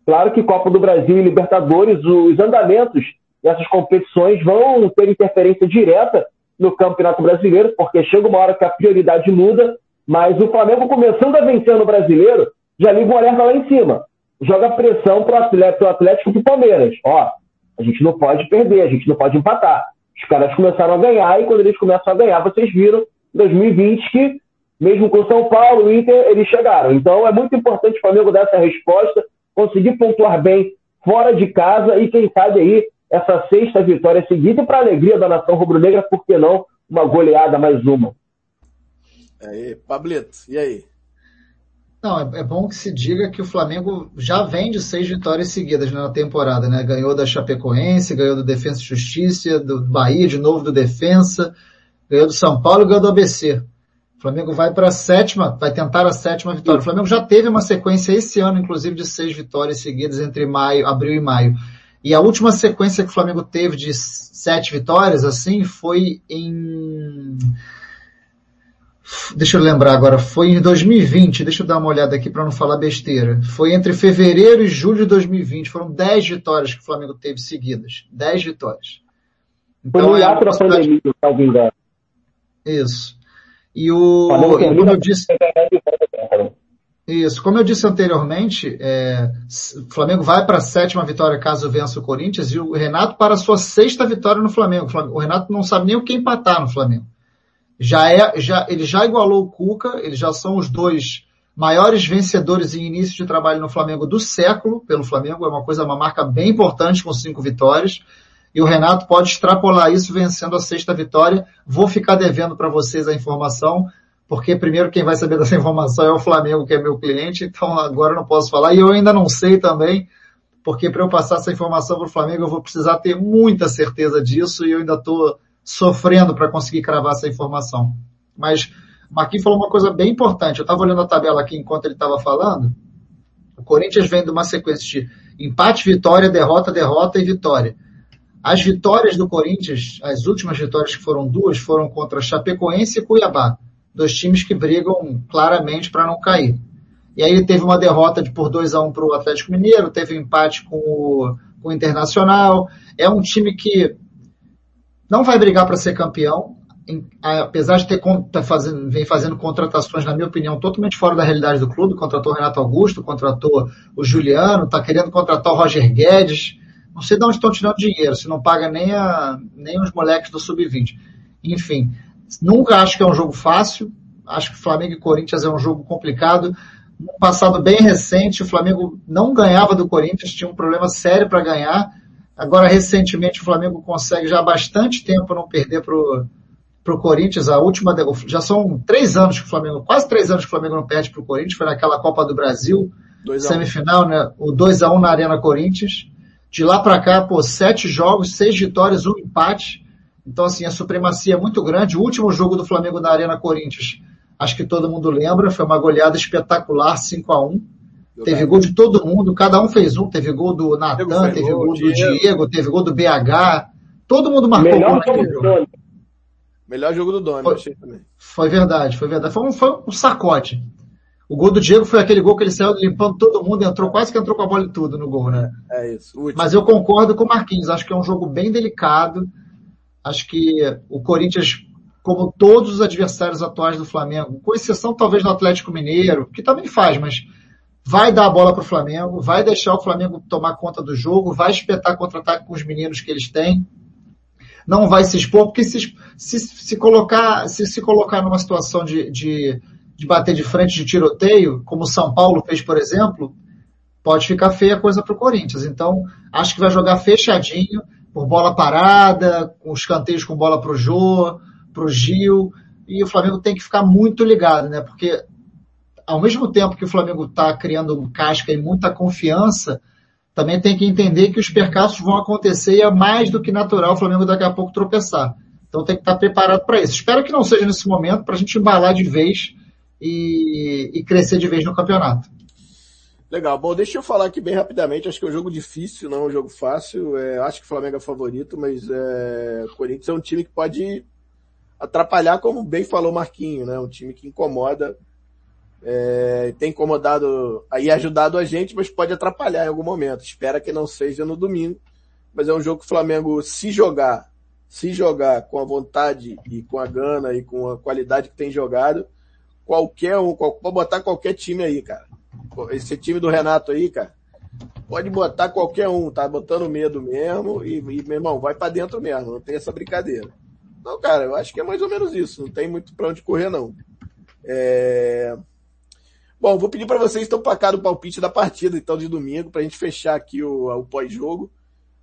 Claro que Copa do Brasil e Libertadores, os andamentos dessas competições vão ter interferência direta no Campeonato Brasileiro, porque chega uma hora que a prioridade muda, mas o Flamengo começando a vencer no Brasileiro, já liga um alerta lá em cima. Joga pressão para o Atlético, Atlético Palmeiras. Ó, a gente não pode perder, a gente não pode empatar. Os caras começaram a ganhar e quando eles começam a ganhar, vocês viram em 2020 que, mesmo com São Paulo, Inter, eles chegaram. Então é muito importante o Flamengo dar essa resposta, conseguir pontuar bem fora de casa e, quem sabe, aí essa sexta vitória seguida e para alegria da nação rubro-negra, por que não uma goleada mais uma? Aí, Pablito, e aí? Não, é, é, bom que se diga que o Flamengo já vem de seis vitórias seguidas na temporada, né? Ganhou da Chapecoense, ganhou do Defensa e Justiça, do Bahia de novo do Defensa, ganhou do São Paulo e ganhou do ABC. Flamengo vai para a sétima, vai tentar a sétima vitória. O Flamengo já teve uma sequência esse ano, inclusive, de seis vitórias seguidas entre maio, abril e maio. E a última sequência que o Flamengo teve de sete vitórias, assim, foi em Deixa eu lembrar agora, foi em 2020, deixa eu dar uma olhada aqui para não falar besteira. Foi entre fevereiro e julho de 2020, foram 10 vitórias que o Flamengo teve seguidas. 10 vitórias. Então, foi no é da pandemia, talvez. Isso. E o, como eu disse, isso, como eu disse anteriormente, é, o Flamengo vai para a sétima vitória caso vença o Corinthians e o Renato para a sua sexta vitória no Flamengo. O Renato não sabe nem o que empatar no Flamengo. Já é, já, ele já igualou o Cuca, eles já são os dois maiores vencedores em início de trabalho no Flamengo do século, pelo Flamengo, é uma coisa, uma marca bem importante com cinco vitórias. E o Renato pode extrapolar isso vencendo a sexta vitória. Vou ficar devendo para vocês a informação, porque primeiro quem vai saber dessa informação é o Flamengo, que é meu cliente, então agora não posso falar. E eu ainda não sei também, porque para eu passar essa informação para o Flamengo eu vou precisar ter muita certeza disso e eu ainda estou sofrendo para conseguir cravar essa informação. Mas Marquinhos falou uma coisa bem importante. Eu estava olhando a tabela aqui enquanto ele estava falando. O Corinthians vem de uma sequência de empate, vitória, derrota, derrota e vitória. As vitórias do Corinthians, as últimas vitórias que foram duas, foram contra Chapecoense e Cuiabá. Dois times que brigam claramente para não cair. E aí teve uma derrota de por 2 a 1 um para o Atlético Mineiro, teve um empate com o, com o Internacional. É um time que não vai brigar para ser campeão, apesar de ter tá fazendo, vem fazendo contratações, na minha opinião, totalmente fora da realidade do clube, contratou o Renato Augusto, contratou o Juliano, está querendo contratar o Roger Guedes, não sei de onde estão tirando dinheiro, se não paga nem, a, nem os moleques do Sub-20. Enfim, nunca acho que é um jogo fácil, acho que Flamengo e Corinthians é um jogo complicado. No passado bem recente, o Flamengo não ganhava do Corinthians, tinha um problema sério para ganhar, Agora, recentemente, o Flamengo consegue já há bastante tempo não perder pro, pro Corinthians. A última, já são três anos que o Flamengo, quase três anos que o Flamengo não perde pro Corinthians. Foi naquela Copa do Brasil, semifinal, né? O 2 a 1 na Arena Corinthians. De lá para cá, pô, sete jogos, seis vitórias, um empate. Então, assim, a supremacia é muito grande. O último jogo do Flamengo na Arena Corinthians, acho que todo mundo lembra, foi uma goleada espetacular, 5 a 1 Teve gol de todo mundo, cada um fez um. Teve gol do Natan, teve gol, gol do Diego. Diego, teve gol do BH. Todo mundo marcou Melhor gol naquele jogo. Melhor jogo do Domi, foi, achei também. Foi verdade, foi verdade. Foi um, foi um sacode. O gol do Diego foi aquele gol que ele saiu limpando todo mundo, entrou quase que entrou com a bola e tudo no gol, né? É, é isso. Último. Mas eu concordo com o Marquinhos, acho que é um jogo bem delicado. Acho que o Corinthians, como todos os adversários atuais do Flamengo, com exceção talvez do Atlético Mineiro, que também faz, mas vai dar a bola para o Flamengo, vai deixar o Flamengo tomar conta do jogo, vai espetar contra-ataque com os meninos que eles têm, não vai se expor, porque se, se, se colocar, se se colocar numa situação de, de, de bater de frente de tiroteio, como o São Paulo fez, por exemplo, pode ficar feia a coisa para o Corinthians. Então, acho que vai jogar fechadinho, por bola parada, com os canteiros com bola para o Jô, para o Gil, e o Flamengo tem que ficar muito ligado, né? Porque ao mesmo tempo que o Flamengo está criando casca e muita confiança, também tem que entender que os percalços vão acontecer e é mais do que natural o Flamengo daqui a pouco tropeçar. Então tem que estar preparado para isso. Espero que não seja nesse momento para a gente embalar de vez e, e, crescer de vez no campeonato. Legal. Bom, deixa eu falar aqui bem rapidamente. Acho que é um jogo difícil, não é um jogo fácil. É, acho que o Flamengo é favorito, mas é, o Corinthians é um time que pode atrapalhar, como bem falou o Marquinho, né? Um time que incomoda é, tem incomodado aí ajudado a gente, mas pode atrapalhar em algum momento. Espera que não seja no domingo, mas é um jogo que o Flamengo, se jogar, se jogar com a vontade e com a gana e com a qualidade que tem jogado, qualquer um, pode botar qualquer time aí, cara. Esse time do Renato aí, cara, pode botar qualquer um, tá botando medo mesmo e, e meu irmão, vai para dentro mesmo, não tem essa brincadeira. Não, cara, eu acho que é mais ou menos isso, não tem muito para onde correr não. É... Bom, vou pedir para vocês então para cá do palpite da partida, então, de domingo, para a gente fechar aqui o, o pós-jogo.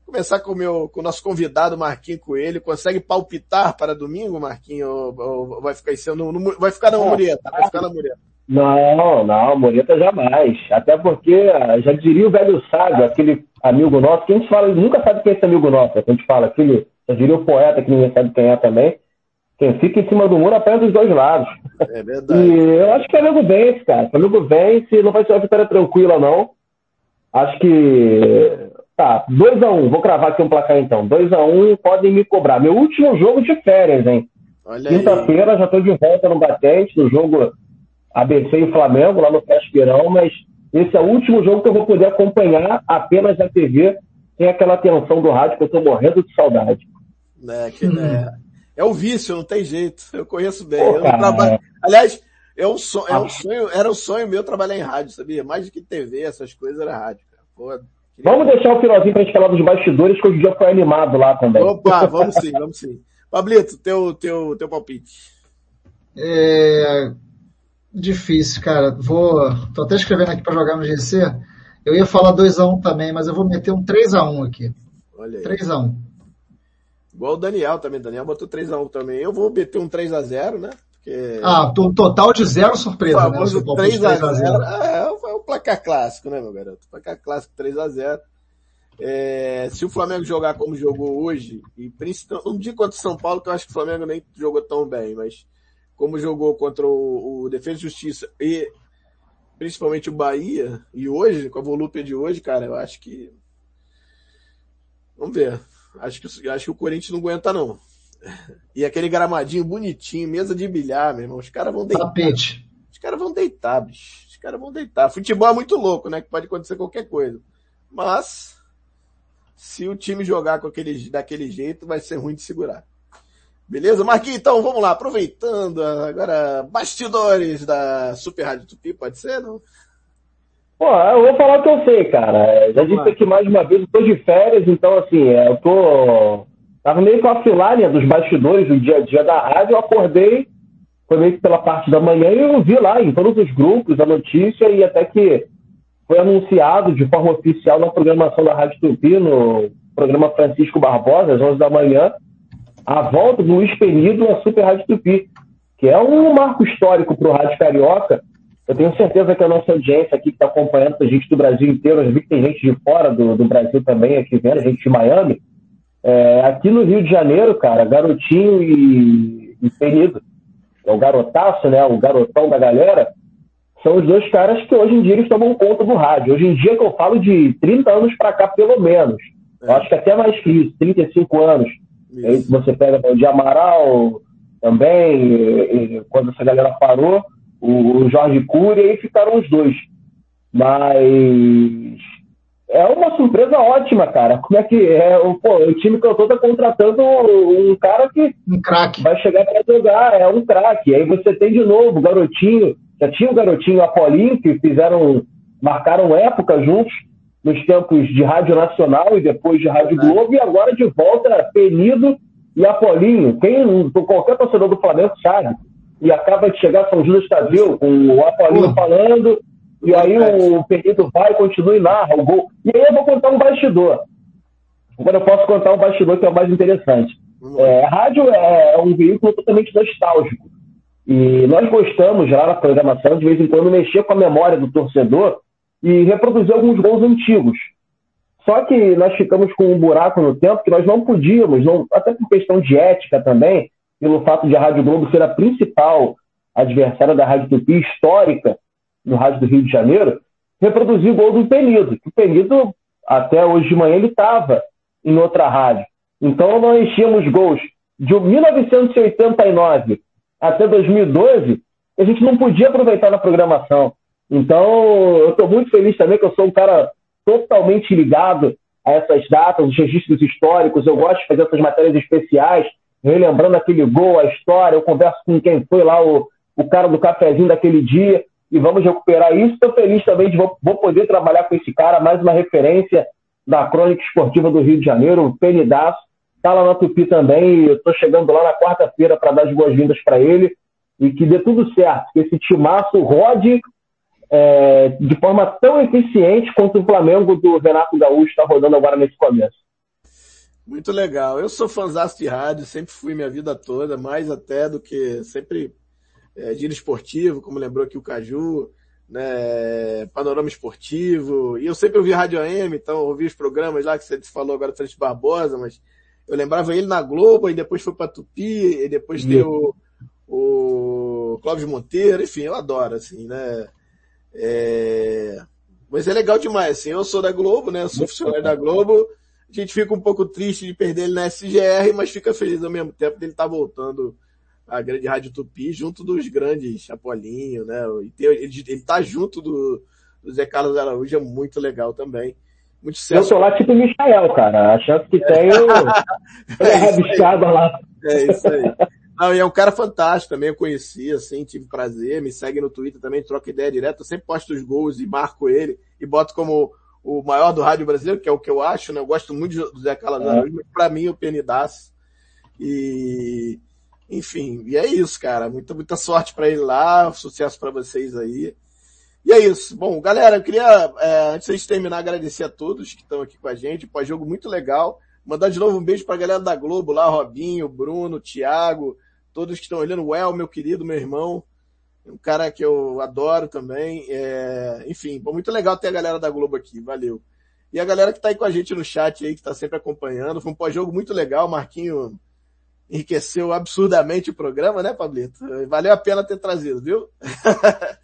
Começar com o meu, com o nosso convidado, Marquinho Coelho. Consegue palpitar para domingo, Marquinho? Ou, ou vai ficar isso no, vai ficar na Mureta? Vai ficar na Mureta. Não, não, Mureta jamais. Até porque, ah, já diria o velho sábio, aquele amigo nosso, que a gente fala, nunca sabe quem é esse amigo nosso, a gente fala, aquele, já diria o poeta que ninguém sabe quem é também, Quem fica em cima do muro apanha dos dois lados. É verdade. E eu acho que o Flamengo vence, cara. O Flamengo vence, não vai ser uma vitória tranquila, não. Acho que. Tá, 2x1, um. vou cravar aqui um placar então. 2x1, um, podem me cobrar. Meu último jogo de férias, hein? Quinta-feira já estou de volta no Batente, no jogo ABC e Flamengo, lá no Casqueirão, mas esse é o último jogo que eu vou poder acompanhar apenas na TV, sem aquela tensão do rádio que eu estou morrendo de saudade. É, que, é, é o vício, não tem jeito. Eu conheço bem. Pô, eu trabalho... Aliás, é um, sonho, é um sonho, era um sonho meu trabalhar em rádio, sabia? Mais do que TV, essas coisas, era rádio. Pô, queria... Vamos deixar o finalzinho pra gente falar dos bastidores, que hoje o dia foi animado lá também. Opa, vamos sim, vamos sim. Pablito, teu, teu, teu palpite. É difícil, cara. Vou, tô até escrevendo aqui para jogar no GC. Eu ia falar 2x1 um também, mas eu vou meter um 3x1 um aqui. Olha aí. 3x1. Igual o Daniel também. O Daniel botou 3x1 também. Eu vou meter um 3x0, né? Porque... Ah, um total de zero surpresa, o famoso né? 3x0. É, é o placar clássico, né, meu garoto? Placar clássico 3x0. É, se o Flamengo jogar como jogou hoje, e principalmente, um dia contra o São Paulo, que eu acho que o Flamengo nem jogou tão bem, mas como jogou contra o, o Defesa e Justiça e principalmente o Bahia, e hoje, com a volúpia de hoje, cara, eu acho que. Vamos ver. Acho que, acho que o Corinthians não aguenta, não. E aquele gramadinho bonitinho, mesa de bilhar, meu irmão. Os caras vão deitar. Tapete. Os caras vão deitar, bicho. Os caras vão deitar. Futebol é muito louco, né? Que pode acontecer qualquer coisa. Mas, se o time jogar com aquele, daquele jeito, vai ser ruim de segurar. Beleza? Marquinhos, então vamos lá, aproveitando agora, bastidores da Super Rádio Tupi, pode ser, não? Pô, eu vou falar o que eu sei, cara. Já disse aqui mais uma vez, eu tô de férias, então assim, eu tô. Tava meio com a filária dos bastidores do dia a dia da rádio, eu acordei, foi meio que pela parte da manhã, e eu vi lá em todos os grupos a notícia e até que foi anunciado de forma oficial na programação da Rádio Tupi, no programa Francisco Barbosa, às 11 da manhã, a volta do Luiz Penido à Super Rádio Tupi, que é um marco histórico para o Rádio Carioca. Eu tenho certeza que a nossa audiência aqui que está acompanhando, a gente do Brasil inteiro, eu vi que tem gente de fora do, do Brasil também aqui vendo, gente de Miami. É, aqui no Rio de Janeiro, cara, Garotinho e, e Penido, é o garotaço, né, o garotão da galera, são os dois caras que hoje em dia eles tomam conta do rádio. Hoje em dia que eu falo de 30 anos para cá, pelo menos. Eu acho que até mais que isso, 35 anos. Aí você pega o de Amaral também, e, e, quando essa galera parou, o, o Jorge Cury, aí ficaram os dois. Mas é uma surpresa ótima, cara. Como é que é? O, pô, o time que eu tô tá contratando um cara que um craque vai chegar para jogar, é um craque. Aí você tem de novo o garotinho, já tinha o garotinho Apolinho que fizeram, marcaram época juntos nos tempos de Rádio Nacional e depois de Rádio Globo, e agora de volta Penido e Apolinho. Quem, qualquer torcedor do Flamengo sabe. E acaba de chegar São Judas Tadeu, com o Apolinho uhum. falando, e aí o Penido vai, continua e narra o gol. E aí eu vou contar um bastidor. Agora eu posso contar um bastidor que é o mais interessante. É, a rádio é um veículo totalmente nostálgico. E nós gostamos lá na programação, de vez em quando, mexer com a memória do torcedor e reproduzir alguns gols antigos. Só que nós ficamos com um buraco no tempo que nós não podíamos, não, até por questão de ética também, pelo fato de a Rádio Globo ser a principal adversária da Rádio Tupi histórica no Rádio do Rio de Janeiro, reproduzir o gol do Penido. O Penido, até hoje de manhã, ele estava em outra rádio. Então nós tínhamos gols de 1989 até 2012 que a gente não podia aproveitar na programação. Então, eu estou muito feliz também que eu sou um cara totalmente ligado a essas datas, os registros históricos. Eu gosto de fazer essas matérias especiais, relembrando aquele gol, a história. Eu converso com quem foi lá o, o cara do cafezinho daquele dia e vamos recuperar isso. Estou feliz também de vou, vou, poder trabalhar com esse cara, mais uma referência da crônica esportiva do Rio de Janeiro, o Penidaço. Está lá na Tupi também. Eu estou chegando lá na quarta-feira para dar as boas-vindas para ele e que dê tudo certo, que esse timaço rode é, de forma tão eficiente quanto o Flamengo do Renato Gaúcho está rodando agora nesse começo. Muito legal. Eu sou fãzão de rádio, sempre fui minha vida toda, mais até do que sempre é, giro esportivo, como lembrou aqui o Caju, né, panorama esportivo. E eu sempre ouvi Rádio AM, então ouvi os programas lá que você falou agora, Frente Barbosa, mas eu lembrava ele na Globo, e depois foi pra Tupi, e depois tem o, o Clóvis Monteiro, enfim, eu adoro, assim, né? É... Mas é legal demais, assim, eu sou da Globo, né? Eu sou funcionário da Globo, a gente fica um pouco triste de perder ele na SGR, mas fica feliz ao mesmo tempo dele estar tá voltando à grande Rádio Tupi, junto dos grandes Chapolinho, né? Ele, ele tá junto do, do Zé Carlos Araújo, é muito legal também. Muito sucesso. Eu sou lá tipo Michael, cara. A chance que tenho é rabiscada lá. É isso aí. Não, e é um cara fantástico também, eu conheci, assim, tive prazer, me segue no Twitter também, troca ideia direto, eu sempre posto os gols e marco ele, e boto como o maior do rádio brasileiro, que é o que eu acho, né? Eu gosto muito do Zé Calazar, é. mas pra mim o Penidaço. E, enfim, e é isso, cara. Muita, muita sorte para ele lá, sucesso para vocês aí. E é isso. Bom, galera, eu queria, é, antes de terminar, agradecer a todos que estão aqui com a gente. Pós-jogo muito legal. Mandar de novo um beijo pra galera da Globo lá, Robinho, Bruno, Thiago, todos que estão olhando. O El, meu querido, meu irmão. Um cara que eu adoro também. É, enfim, muito legal ter a galera da Globo aqui. Valeu. E a galera que tá aí com a gente no chat aí, que tá sempre acompanhando. Foi um pós-jogo muito legal. Marquinho enriqueceu absurdamente o programa, né, Pablito? Valeu a pena ter trazido, viu?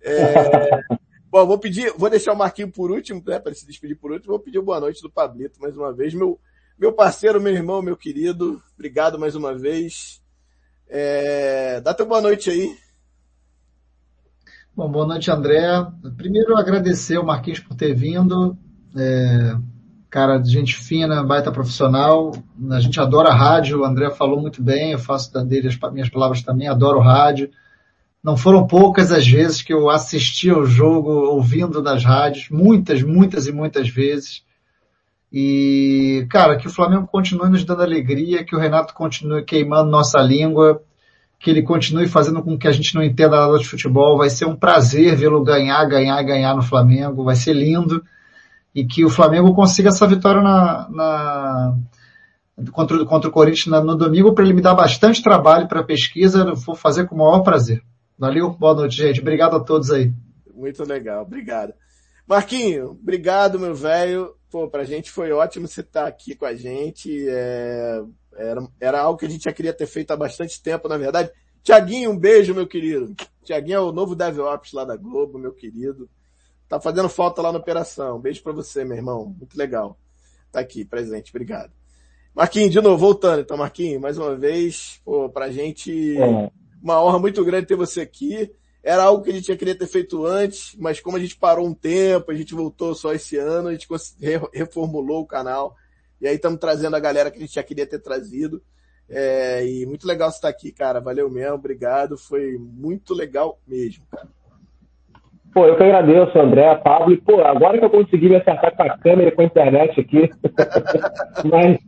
É... Bom, vou pedir, vou deixar o Marquinho por último, né, para se despedir por último, vou pedir boa noite do Pablito mais uma vez, meu, meu parceiro, meu irmão, meu querido, obrigado mais uma vez. É... Dá teu boa noite aí. Bom, boa noite, André. Primeiro, agradecer o Marquinhos por ter vindo. É, cara de gente fina, baita profissional. A gente adora rádio, o André falou muito bem, eu faço dele as minhas palavras também, adoro rádio. Não foram poucas as vezes que eu assisti ao jogo ouvindo nas rádios, muitas, muitas e muitas vezes. E, cara, que o Flamengo continue nos dando alegria, que o Renato continue queimando nossa língua, que ele continue fazendo com que a gente não entenda nada de futebol. Vai ser um prazer vê-lo ganhar, ganhar, ganhar no Flamengo. Vai ser lindo. E que o Flamengo consiga essa vitória na, na contra, contra o Corinthians no domingo para ele me dar bastante trabalho para pesquisa. Eu vou fazer com o maior prazer. Valeu, boa noite, gente. Obrigado a todos aí. Muito legal, obrigado. Marquinho, obrigado, meu velho. Pô, pra gente foi ótimo você estar aqui com a gente. É, era, era algo que a gente já queria ter feito há bastante tempo, na verdade. Tiaguinho, um beijo, meu querido. Tiaguinho é o novo DevOps lá da Globo, meu querido. Tá fazendo falta lá na operação. Um beijo para você, meu irmão. Muito legal. Tá aqui, presente. Obrigado. Marquinho, de novo, voltando. Então, Marquinho, mais uma vez, pô, pra gente... É uma honra muito grande ter você aqui. Era algo que a gente já queria ter feito antes, mas como a gente parou um tempo, a gente voltou só esse ano, a gente reformulou o canal. E aí estamos trazendo a galera que a gente já queria ter trazido. É, e muito legal você estar aqui, cara. Valeu mesmo, obrigado. Foi muito legal mesmo, cara. Pô, eu que agradeço, André, Pablo. E, pô, agora que eu consegui me acertar com a câmera e com a internet aqui. Mas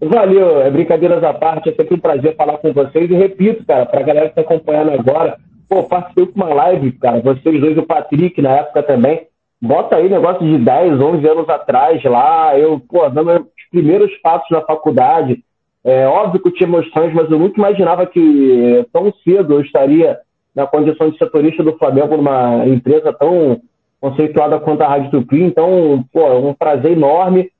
Valeu, é brincadeiras à parte, é sempre um prazer falar com vocês. E repito, cara, pra galera que tá acompanhando agora, pô, participei com uma live, cara, vocês dois, o Patrick na época também. Bota aí negócio de 10, 11 anos atrás lá, eu, pô, dando os primeiros passos na faculdade. É óbvio que eu tinha emoções, mas eu nunca imaginava que tão cedo eu estaria na condição de setorista do Flamengo numa empresa tão conceituada quanto a Rádio Tupi. Então, pô, é um prazer enorme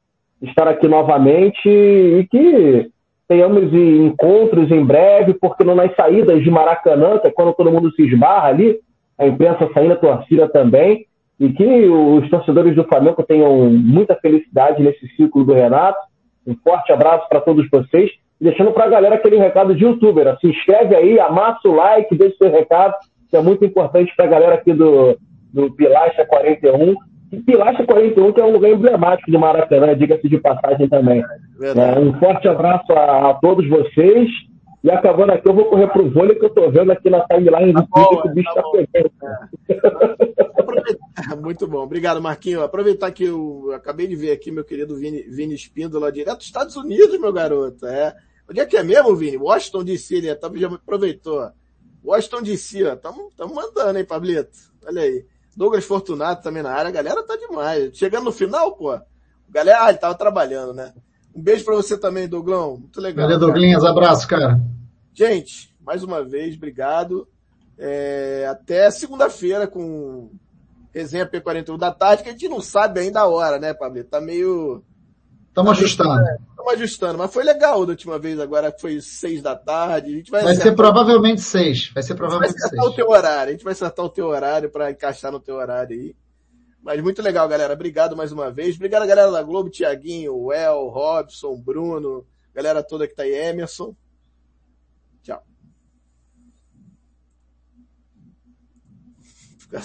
estar aqui novamente e que tenhamos encontros em breve, porque nas saídas de Maracanã, que é quando todo mundo se esbarra ali, a imprensa saindo, a torcida também, e que os torcedores do Flamengo tenham muita felicidade nesse ciclo do Renato. Um forte abraço para todos vocês. Deixando para a galera aquele recado de youtuber. Se inscreve aí, amassa o like, deixa seu recado, que é muito importante para a galera aqui do, do Pilastra 41 e Pilastra 41, que é um lugar emblemático de Maracanã, diga-se de passagem também. É, um forte abraço a, a, todos vocês. E acabando aqui, eu vou correr pro vôlei que eu tô vendo aqui na timeline do tá Twitter que o bicho tá, tá pegando. É. Muito bom. Obrigado, Marquinho. Aproveitar que eu acabei de ver aqui meu querido Vini, Vini Espíndola, direto dos Estados Unidos, meu garoto. É. Onde é que é mesmo, Vini? Washington DC, tá, já aproveitou. Washington DC, ó. Tamo, tamo mandando, hein, Pablito? Olha aí. Douglas Fortunato também na área. A galera tá demais. Chegando no final, pô. Galera, ah, ele tava trabalhando, né? Um beijo para você também, Douglão. Muito legal. Valeu, Douglinhas. Abraço, cara. Gente, mais uma vez, obrigado. É, até segunda-feira com resenha P41 da tarde, que a gente não sabe ainda a hora, né, Pablo? Tá meio. Estamos tá ajustando. Estamos ajustando, mas foi legal da última vez, agora foi seis da tarde. A gente vai, vai ser provavelmente seis. Vai ser provavelmente vai acertar seis. o teu horário. A gente vai acertar o teu horário para encaixar no teu horário aí. Mas muito legal, galera. Obrigado mais uma vez. Obrigado, galera da Globo, Tiaguinho, El, Robson, Bruno, galera toda que tá aí, Emerson.